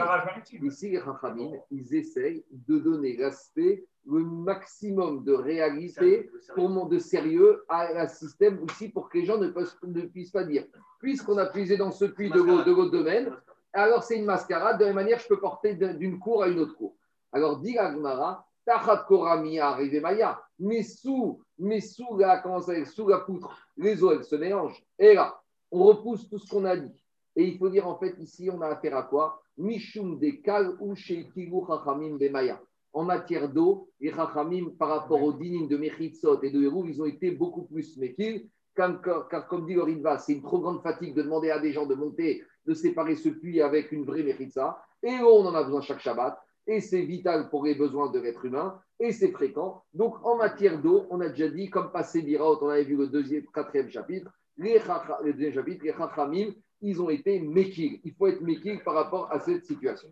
Ici, les Chachamim, ils essayent de donner l'aspect, le maximum de réalité pour de sérieux à un système aussi pour que les gens ne, puissent- ne puissent pas dire puisqu'on a puisé dans ce puits de l'autre de l'autre domaine, alors c'est une mascarade. De la même manière, je peux porter d'une cour à une autre cour. Alors, dit Agmara, Tachat Koramia Maya, mais sous, mais sous la, s'appelle, sous la poutre, les eaux, se mélangent. Et là, on repousse tout ce qu'on a dit. Et il faut dire, en fait, ici, on a affaire à quoi? Mishum de Kal ou Chachamim Bemaya. En matière d'eau, les Chachamim, par rapport aux dinim de Mechitzot et de Hérouv, ils ont été beaucoup plus méquils. Car, comme dit le Ritva, c'est une trop grande fatigue de demander à des gens de monter, de séparer ce puits avec une vraie Mechitza. Et on en a besoin chaque Shabbat. Et c'est vital pour les besoins de l'être humain. Et c'est fréquent. Donc, en matière d'eau, on a déjà dit, comme passé d'Iraot, on avait vu le deuxième, quatrième chapitre, les, chacha- le deuxième chapitre, les Chachamim, ils ont été mékil. Il faut être mékil par rapport à cette situation.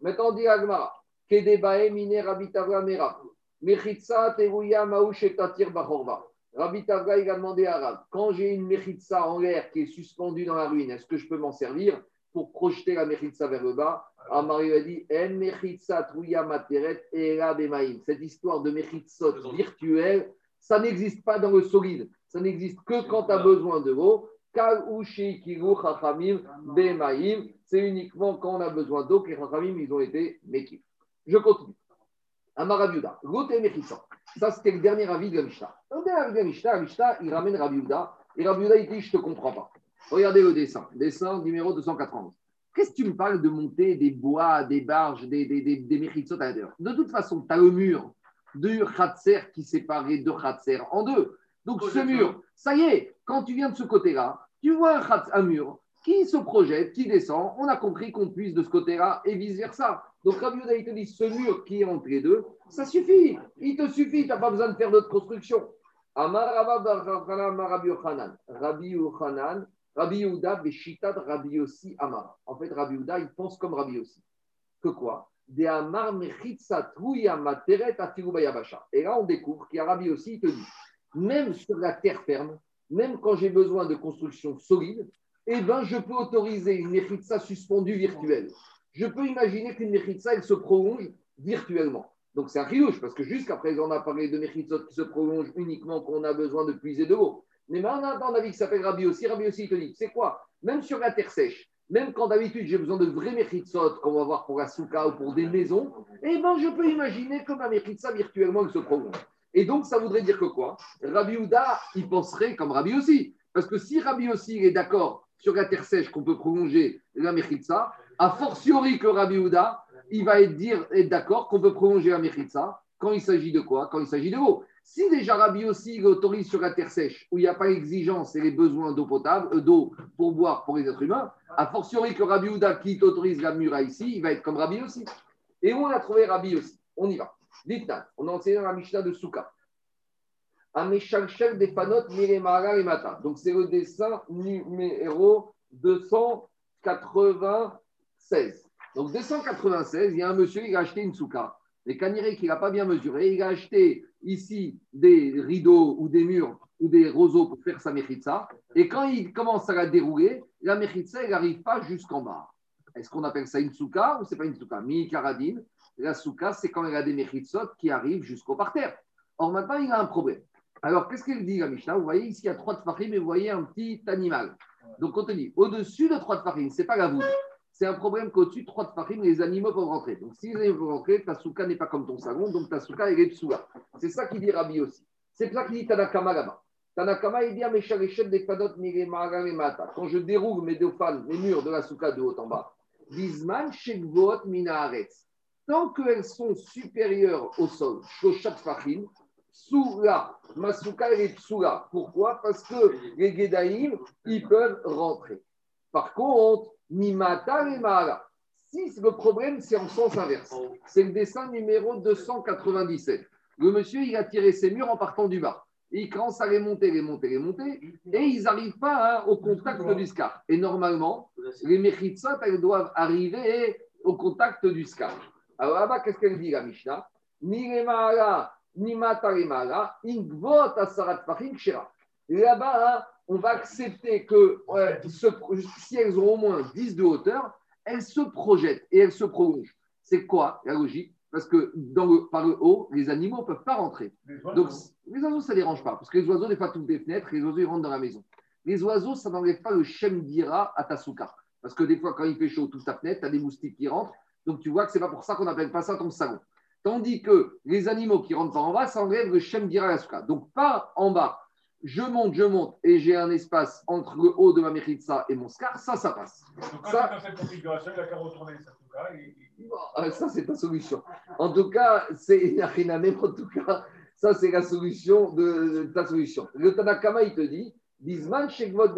Maintenant, on dit Agmara, Kedebae mine rabitavra mera. Mechitsa teruya bachorva. Rabbi Targa, il a demandé à Rav, quand j'ai une mechitsa en l'air qui est suspendue dans la ruine, est-ce que je peux m'en servir pour projeter la mechitsa vers le bas? Amar lui a dit, En. Cette histoire de mechitsot virtuelle, ça n'existe pas dans le solide. Ça n'existe que quand tu as besoin de l'eau. C'est uniquement quand on a besoin d'eau que les chachamim, ils ont été mékif. Je continue. Amarabiuda, l'autre est. Ça, c'était le dernier avis de la Mishnah. Le dernier avis de la Mishnah, il ramène Rabbi Yehuda. Et Rabbi Yehuda, il dit Je ne te comprends pas. Regardez le dessin. Dessin numéro 280. Qu'est-ce que tu me parles de monter des bois, des barges, des, des, des, des à l'intérieur? De toute façon, tu as le mur de Khatser qui séparait deux Khatser en deux. Donc, ce mur, ça y est, quand tu viens de ce côté-là, tu vois un, khatser- un mur qui se projette, qui descend. On a compris qu'on puisse de ce côté-là et vice-versa. Donc, Rabbi Yehuda, il te dit ce mur qui est entre les deux, ça suffit. Il te suffit. Tu n'as pas besoin de faire d'autres constructions. Rabbi Yochanan. Rabbi Yehuda, Beshitad, Rabbi Yossi, Amar. En fait, Rabbi Yehuda, il pense comme Rabbi Yossi. Que quoi? De Amar Materet. Et là, on découvre qu'il y a Rabbi Yossi, il te dit, même sur la terre ferme, même quand j'ai besoin de construction solide, eh ben, je peux autoriser une Mechitsa suspendue virtuelle. Je peux imaginer qu'une Mechitsa, elle se prolonge virtuellement. Donc c'est un riouche, parce que jusqu'à présent, on a parlé de Mechitsot qui se prolongent uniquement quand on a besoin de puiser de l'eau. Mais maintenant, on a un avis qui s'appelle Rabbi aussi. Rabbi aussi, il te dit, c'est quoi? Même sur la terre sèche, même quand d'habitude j'ai besoin de vrais Mechitsot, qu'on va voir pour la souka ou pour des maisons, eh ben, je peux imaginer que ma Mechitsa virtuellement, elle se prolonge. Et donc, ça voudrait dire que quoi? Rabbi Houda, il penserait comme Rabbi aussi. Parce que si Rabbi aussi est d'accord sur la terre sèche qu'on peut prolonger la Mechitsa, a fortiori que Rabbi Houda, il va être, dire, être d'accord qu'on peut prolonger la Mechitsa quand il s'agit de quoi? Quand il s'agit de l'eau. Si déjà Rabbi aussi il autorise sur la terre sèche, où il n'y a pas l'exigence et les besoins d'eau potable, euh, d'eau pour boire pour les êtres humains, a fortiori que Rabbi Houda qui t'autorise la mura ici, il va être comme Rabbi aussi. Et où on a trouvé Rabbi aussi? On y va. Dites-nous, on a enseigné dans la Mishnah de Souka. Ameshalshel des panot Miremara et Mata. Donc c'est le dessin numéro 296. Donc 296, il y a un monsieur, il a acheté une souka. Mais Kaniré qui n'a pas bien mesuré, il a acheté ici des rideaux ou des murs ou des roseaux pour faire sa mechitza. Et quand il commence à la dérouler, la mechitza, elle n'arrive pas jusqu'en bas. Est-ce qu'on appelle ça une souka ou c'est pas une souka? Mi karadine. La souka, c'est quand elle a des mechitzot qui arrivent jusqu'au parterre. Or maintenant, il a un problème. Alors, qu'est-ce qu'il dit, la Mishnah? Vous voyez ici, il y a trois de farim et vous voyez un petit animal. Donc, on te dit, au-dessus de trois de farim, ce n'est pas la voûte. C'est un problème qu'au-dessus de de farim, les animaux peuvent rentrer. Donc, si les animaux peuvent rentrer, ta souka n'est pas comme ton salon, donc ta souka, elle est psoula. C'est ça qu'il dit Rabbi aussi. C'est ça qu'il dit Tanakama là-bas. Tanakama, il dit à mes des padot mata. Quand je déroule mes deux fans, mes murs de la souka de haut en bas, Bisman shekvot minaharetz. Tant qu'elles sont supérieures au sol, shoshat fachim, Soula, Masuka et Psoula. Pourquoi? Parce que les Gedaïm, ils peuvent rentrer. Par contre, Mimata et Mahala. Si le problème, c'est en sens inverse. C'est le dessin numéro 297. Le monsieur, il a tiré ses murs en partant du bas. Il commence à les monter, les monter, les monter, et ils n'arrivent pas hein, au contact du scar. Et normalement, les Mechitsot, elles doivent arriver au contact du scar. Alors là-bas, qu'est-ce qu'elle dit, la Mishnah? Fahim Shira. Là-bas, on va accepter que euh, ce- si elles ont au moins 10 de hauteur, elles se projettent et elles se prolongent. C'est quoi la logique? Parce que dans le, par le haut, les animaux ne peuvent pas rentrer. Les Donc, les oiseaux, ça ne dérange pas. Parce que les oiseaux, des fois, toutes les fenêtres, les oiseaux, ils rentrent dans la maison. Les oiseaux, ça n'enlève pas le shem d'ira à ta souka. Parce que des fois, quand il fait chaud, toute ta fenêtre, tu as des moustiques qui rentrent. Donc, tu vois que ce n'est pas pour ça qu'on n'appelle pas ça ton salon. Tandis que les animaux qui rentrent pas en bas, ça enlève le shem d'ira à la souka. Donc, pas en bas. Je monte, je monte, et j'ai un espace entre le haut de ma mechitza et mon scar, ça, ça passe. Donc, quand ça- c'est dans cette configuration, il a qu'à retourner sa souka. et- et- Bon, euh, Ça, c'est ta solution. En tout cas, c'est rien même. En tout cas, ça, c'est la solution de, de ta solution. Le Tanakama, il te dit Bisman, Shekvot,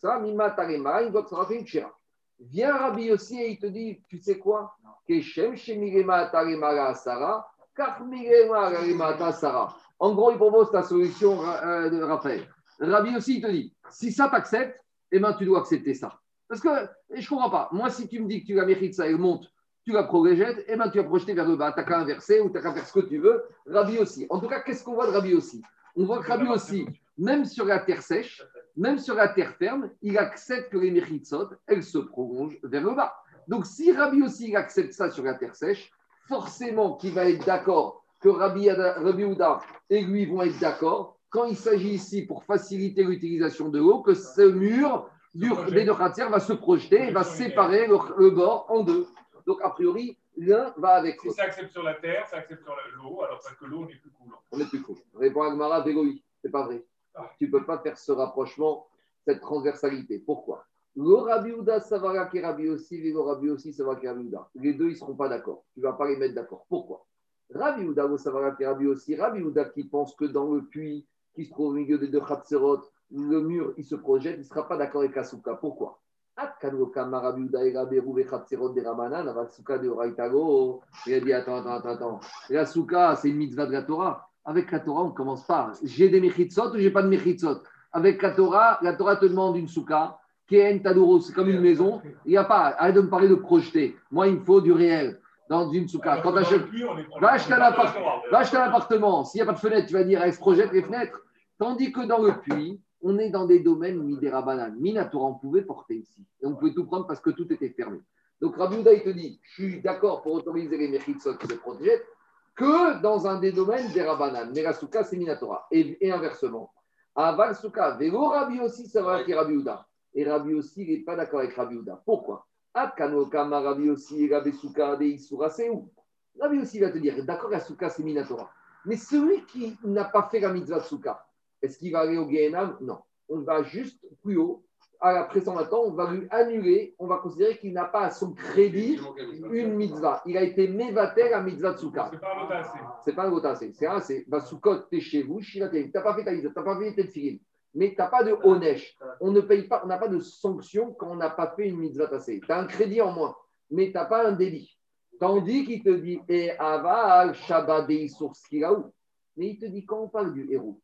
ça, Mima, Tarema, Ingot, Sarafim, Shira. Viens Rabbi aussi et il te dit Tu sais quoi? Keshem, Shemigema, Tarema, la Asara, Kachmigema, Garema, ta Asara. En gros, il propose ta solution, euh, de Raphaël. Rabbi aussi, il te dit Si ça t'accepte, eh ben, tu dois accepter ça. Parce que je ne comprends pas. Moi, si tu me dis que tu la mérites, ça, elle monte tu vas projeter, et ben tu vas projeter vers le bas. Tu n'as qu'à inverser ou tu n'as qu'à faire ce que tu veux. Rabbi aussi. En tout cas, qu'est-ce qu'on voit de Rabbi aussi? On voit que Rabbi aussi, même sur la terre sèche, même sur la terre ferme, il accepte que les Mechitsot, elles se prolongent vers le bas. Donc, si Rabbi aussi il accepte ça sur la terre sèche, forcément qu'il va être d'accord que Rabbi, Rabbi Houda et lui vont être d'accord quand il s'agit ici pour faciliter l'utilisation de l'eau, que ce mur du, Khatsir va se projeter et va séparer le, le bord en deux. Donc, a priori, l'un va avec Si l'autre. ça accepte sur la terre, ça accepte sur l'eau, alors que l'eau n'est plus coulant. On est plus cool. Répond Agmara, Véloï. C'est pas vrai. Tu ne peux pas faire ce rapprochement, cette transversalité. Pourquoi? Le Rabbi Houda Savara est Rabbi aussi, le Rabbi aussi Savara est Houda. Les deux, ils ne seront pas d'accord. Tu ne vas pas les mettre d'accord. Pourquoi? Rabbi Savara qui est Rabbi aussi, Rabbi Houda qui pense que dans le puits qui se trouve au milieu des deux Khatserot, le mur, il se projette, il ne sera pas d'accord avec Asuka. Pourquoi? Il a dit attends, attends, attends. La souka, c'est une mitzvah de la Torah. Avec la Torah, on ne commence pas. J'ai des mechitsot ou j'ai pas de mechitsot? Avec la Torah, la Torah te demande une souka, qui est c'est comme une maison. Il n'y a pas, arrête de me parler de projeter. Moi, il me faut du réel dans une souka. Quand tu achètes- Va acheter un appartement. S'il n'y a pas de fenêtre, tu vas dire, elle se projette les fenêtres. Tandis que dans le puits, on est dans des domaines midera banane. Minatora, on pouvait porter ici. Et on pouvait tout prendre parce que tout était fermé. Donc Rabbi Houda, il te dit, je suis d'accord pour autoriser les mechitsot qui se projettent que dans un des domaines des rabanan. Mais la souka, c'est minatora. Et, et inversement. Aval souka, vélo Rabbi aussi, ça va avec Rabbi Houda. Et Rabbi aussi, il n'est pas d'accord avec Rabbi Houda. Pourquoi? Rabbi aussi, Rabbi souka, de Isura, c'est où? Rabbi aussi va te dire, d'accord, la souka, c'est minatora. Mais celui qui n'a pas fait la mitzvah de souka, est-ce qu'il va aller au Gehenam? Non. On va juste plus haut. À la présent maintenant, on va lui annuler, on va considérer qu'il n'a pas à son crédit une mitzvah. Il a été mévater à mitzvah de souka. C'est pas un audace. C'est pas un gotassé. C'est un, c'est Basukot, t'es chez vous, Shiraté. T'as pas fait ta mitzvah, t'as pas fait tes tefilin. Mais t'as pas de onesh. On ne paye pas, on n'a pas de sanction quand on n'a pas fait une mitzvah tassée. Tu as un crédit en moins, mais t'as pas un délit. Tandis qu'il te dit, et aval shabbat sur. Mais il te dit, quand on parle du héros,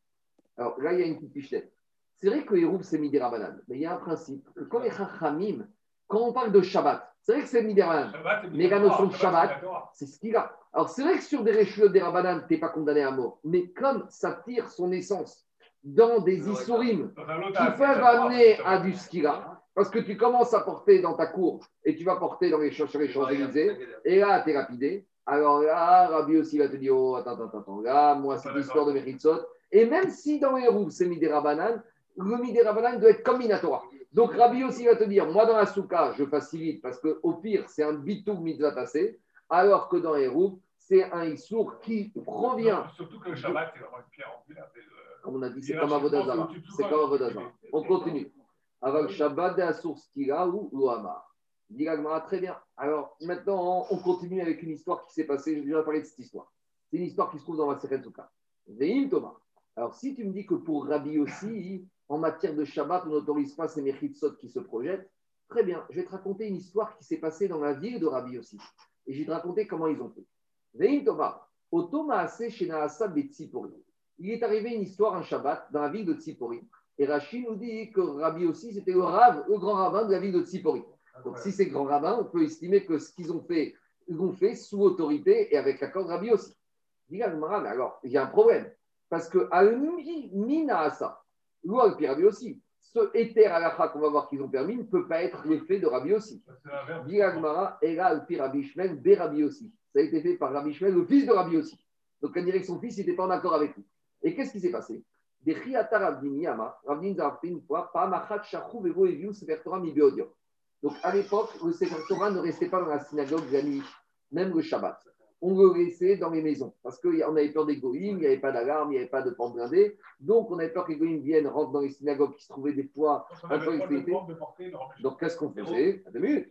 alors là, il y a une petite pichenette. C'est vrai que héros, c'est Midera Banane, mais il y a un principe. que Quand les Chachamim, quand on parle de Shabbat, c'est vrai que c'est c'est Mais la notion de Shabbat, c'est ce qu'il a. Alors, c'est vrai que sur des réchutes des Rabanan, tu n'es pas condamné à mort, mais comme ça tire son essence dans des un qui peuvent amener à du skila, parce que tu commences à porter dans ta cour et tu vas porter dans les, sur les Champs-Élysées, et là, tu es lapidé. Alors là, Rabbi aussi va te dire Oh, attends, attends, attends, là, moi, c'est l'histoire de. Mechitsot. Et même si dans les roues, c'est Midera Banan, le Midera Banan doit être comme Minatora. Donc Rabbi aussi va te dire Moi, dans la souka, je facilite parce qu'au pire, c'est un bitou mitzvah tassé, alors que dans les roues, c'est un issour qui provient Surtout que le Shabbat, c'est vraiment une pierre angulaire. Comme on a dit, c'est comme là, un je pense Vodazara. que tu te C'est comme un tu- Vodazara. On continue. Avec Shabbat de Assour Skira ou Lohama. Dit l'Agmara, très bien. Alors maintenant, on continue avec une histoire qui s'est passée. J'ai déjà parlé de cette histoire. C'est une histoire qui se trouve dans la Seret Souka. Veim Thomas. Alors si tu me dis que pour Rabbi aussi, en matière de Shabbat, on n'autorise pas ces Mechitsot qui se projettent, très bien. Je vais te raconter une histoire qui s'est passée dans la ville de Rabbi aussi. Et je vais te raconter comment ils ont fait. Veim Thomas. Au Thomas Assez chez Naasa Betsipori. Il est arrivé une histoire un Shabbat dans la ville de Tsipori. Et Rachid nous dit que Rabbi aussi, c'était le, rav, le grand rabbin de la ville de Tsipori. Donc, si c'est grand rabbin, on peut estimer que ce qu'ils ont fait, ils l'ont fait sous autorité et avec l'accord de Rabbi aussi. Dit la mais alors, il y a un problème. Parce que Mina Asa, loi de Rabbi aussi, ce éther à qu'on va voir qu'ils ont permis ne peut pas être l'effet de Rabbi aussi. Dit la Gemara, Ela Rabbi Ishmael, Be Rabbi aussi. Ça a été fait par Rabbi Ishmael, le fils de Rabbi aussi. Donc, on dirait que son fils n'était pas en accord avec lui. Et qu'est-ce qui s'est passé? Des une fois. Donc, à l'époque, le Sefer Torah ne restait pas dans la synagogue la nuit, même le Shabbat. On le laissait dans les maisons parce qu'on avait peur des goïms, il n'y avait pas d'alarme, il n'y avait pas de porte blindée. Donc, on avait peur que les goïms viennent, rentrent dans les synagogues qui se trouvaient des fois un peu. Donc, qu'est-ce qu'on faisait?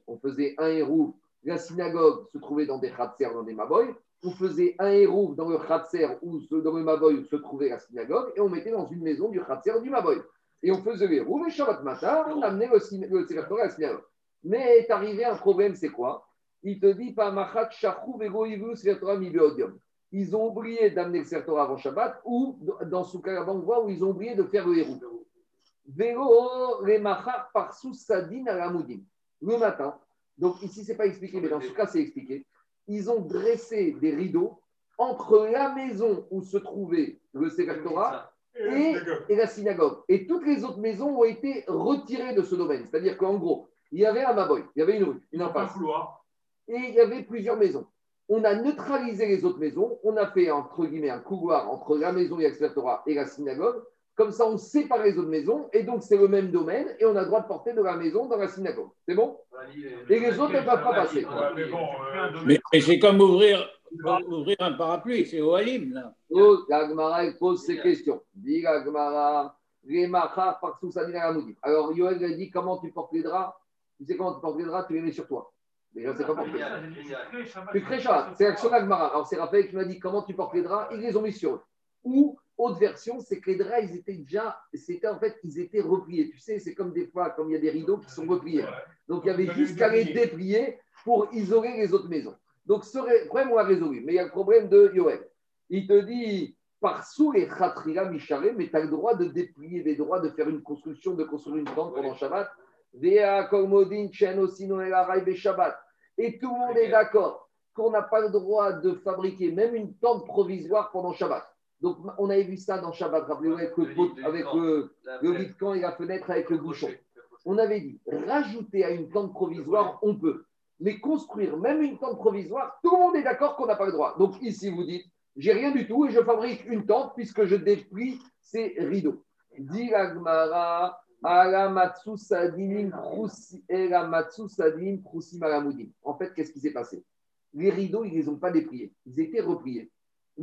On faisait un héros. La synagogue se trouvait dans des khatser, dans des maboy. On faisait un héros dans le khatser ou dans le maboy se trouvait la synagogue. Et on mettait dans une maison du khatser ou du maboy. Et on faisait le héros. Mais Shabbat matin, on amenait le, le à la synagogue. Mais est arrivé un problème, c'est quoi? Il te dit. Ils ont oublié d'amener le Sefer Torah avant Shabbat ou dans voit où ils ont oublié de faire le héros. Vélo, les machar par sous sadine à la. Le matin, Donc ici, c'est pas expliqué, mais dans ce cas, c'est expliqué. Ils ont dressé des rideaux entre la maison où se trouvait le Sefer Torah et, et la synagogue. Et toutes les autres maisons ont été retirées de ce domaine. C'est-à-dire qu'en gros, il y avait un Maboy, il y avait une rue, une impasse, couloir. et il y avait plusieurs maisons. On a neutralisé les autres maisons, on a fait entre guillemets un couloir entre la maison et la Torah et la synagogue. Comme ça, on sépare les autres maisons, et donc c'est le même domaine, et on a le droit de porter de la maison dans la synagogue. C'est bon? Et les autres ne peuvent pas passer. Mais bon, euh, c'est comme ouvrir, ouvrir un parapluie, c'est au Halim, là. Oh, la Gemara, elle pose ces questions. Dit la Gemara, les machar par Sousani la Ramoudi. Alors, Yoel a dit comment tu portes les draps? Tu sais comment tu portes les draps Tu les mets sur toi. Déjà, c'est pas porté. Tu crées Shabbat. C'est l'action de la Gemara. Alors, c'est Raphaël qui m'a dit comment tu portes les draps? Ils les ont mis sur eux. Ou, autre version, c'est que les draps, ils étaient déjà, c'était en fait, ils étaient repliés. Tu sais, c'est comme des fois, comme il y a des rideaux qui sont repliés. Donc, il y avait juste qu'à les déplier pour isoler les autres maisons. Donc, ce problème, on l'a résolu. Mais il y a le problème de Yoel. Il te dit, par sous les khatrila micharé, mais tu as le droit de déplier, des droits de faire une construction, de construire une tente pendant Shabbat. Vea kormodin chen osino el haray be Shabbat. Et tout le monde est d'accord qu'on n'a pas le droit de fabriquer même une tente provisoire pendant Shabbat. Donc, on avait vu ça dans Shabbat, rappelez-vous, avec le, pot- avec le, le lit de camp et la fenêtre avec le bouchon. On avait dit, rajouter à une tente provisoire, on peut. Mais construire même une tente provisoire, tout le monde est d'accord qu'on n'a pas le droit. Donc ici, vous dites, j'ai rien du tout et je fabrique une tente puisque je déplie ces rideaux. Dit. En fait, qu'est-ce qui s'est passé? Les rideaux, ils ne les ont pas dépliés. Ils étaient repliés.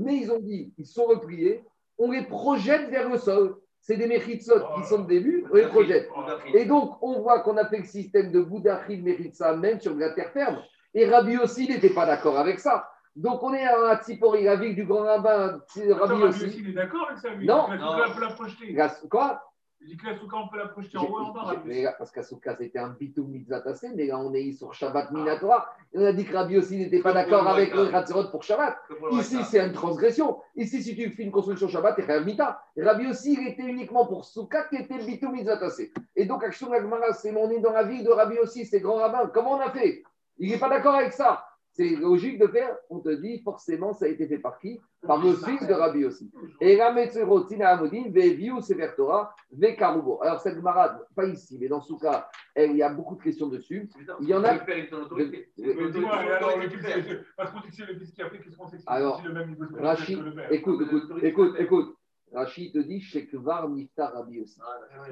Mais ils ont dit, ils sont repliés, on les projette vers le sol. C'est des mechitsot qui sont de début, on les projette. Et donc, on voit qu'on a fait le système de Boudachil Meritza même sur de la terre ferme. Et Rabbi aussi n'était pas d'accord avec ça. Donc, on est à Tsipori, la ville du grand rabbin, Rabbi Attends, Rabbi aussi. aussi, il est d'accord avec ça, lui? Non. On peut la projeter. La- Quoi? Il dit que on peut la projeter en haut et en bas. Mais là, Parce qu'Asuka, c'était un bitou mitzvah tassé, mais là, on est sur Shabbat Minatora. Et on a dit que Rabbi aussi n'était pas d'accord avec le Ratzerot pour Shabbat. Ici, c'est une transgression. Ici, si tu fais une construction Shabbat, tu es Mita. Rabbi aussi, il était uniquement pour Souka qui était Bitou Mitzvatassé. Et donc, Action Agmara, c'est mon nez dans la ville de Rabbi aussi, c'est grand rabbin. Comment on a fait? Il n'est pas d'accord avec ça. C'est logique de faire, on te dit, forcément, ça a été fait par qui? Par le fils de Rabbi aussi. Et la Metzerotina Amodin, Veviu Sefer Torah, Vekarubo. Alors, cette marade, pas ici, mais dans Souka, elle, il y a beaucoup de questions dessus. Il y en a- Mais dis-moi, alors, le fils, parce qu'on dit que c'est le fils qui a fait, qu'est-ce qu'on sait que c'est Alors, aussi le même niveau de Rachid, que le père écoute, écoute, écoute, écoute. Rachid te dit, Shekvar Niftar Rabbi aussi.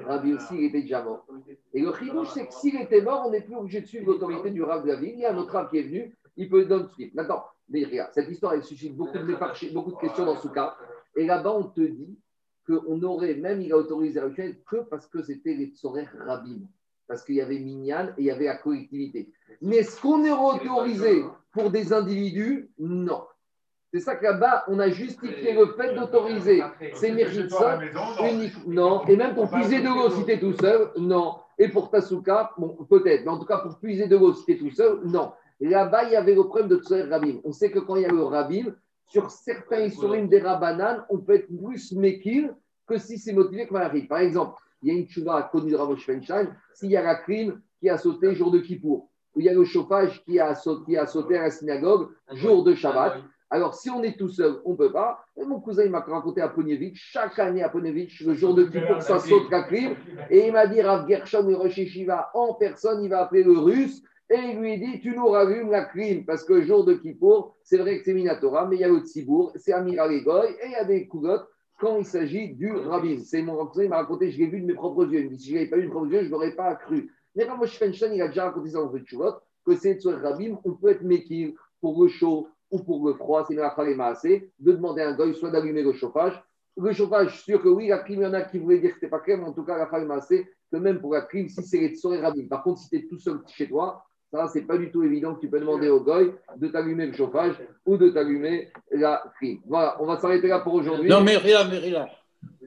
Rabbi aussi, il était déjà mort. Et le chidouche, c'est que s'il était mort, on n'est plus obligé de suivre l'autorité du Rav de la ville. Il y a un autre Rav qui est venu, il peut donner suite. Maintenant, mais regarde, cette histoire, elle suscite beaucoup de, beaucoup de questions dans ce cas. Et là-bas, on te dit qu'on aurait, même il a autorisé la que parce que c'était les tsorères rabbin. Parce qu'il y avait Minyan et il y avait la collectivité. Mais est-ce qu'on est autorisé pour des individus? Non. C'est ça que là-bas, on a justifié le fait d'autoriser ces mérites maison, non. Et même pour puiser de l'eau si t'es tout seul, non. Et pour ta souka, bon, peut-être. Mais en tout cas, pour puiser de l'eau si t'es tout seul, non. Là-bas, il y avait le problème de Tsoer Rabim. On sait que quand il y a le Rabim, sur certains historimes des Rabanan, on peut être plus mékil que si c'est motivé comme arrive. Par exemple, il y a une chouva connue de Ramosh s'il y a la crime qui a sauté jour de Kippour, ou il y a le chauffage qui a sauté, qui a sauté à la synagogue jour de Shabbat. Alors, si on est tout seul, on ne peut pas. Et mon cousin, il m'a raconté à Ponievich, chaque année à Ponievich, le jour de Kippour, ça saute la crime. Et il m'a dit, Rav Gershon et Rosh Yeshiva, en personne, il va appeler le russe et il lui dit, tu nous rallumes la crime. Parce que jour de Kippour, c'est vrai que c'est Minatora, mais il y a le Tzibour, c'est Amira Legoy, et il y a des coulottes quand il s'agit du rabbin. C'est mon cousin, il m'a raconté, je l'ai vu de mes propres yeux. Il me dit, si je n'avais pas eu de mes propres yeux, je ne l'aurais pas cru. Mais Ramosh Feinstein, il a déjà raconté ça dans une choulotte, que c'est sur rabbin, on peut être mékir pour le chaud ou pour le froid, c'est une assez, de demander à un goy soit d'allumer le chauffage. Le chauffage, sûr que oui, la crime, il y en a qui voulaient dire que c'était pas clair, mais en tout cas, la assez, que même pour la crime, si c'est les tsoré. Par contre, si tu es tout seul chez toi, ça, c'est pas du tout évident que tu peux demander au goy de t'allumer le chauffage ou de t'allumer la crime. Voilà, on va s'arrêter là pour aujourd'hui. Non, mais rien, mais rien.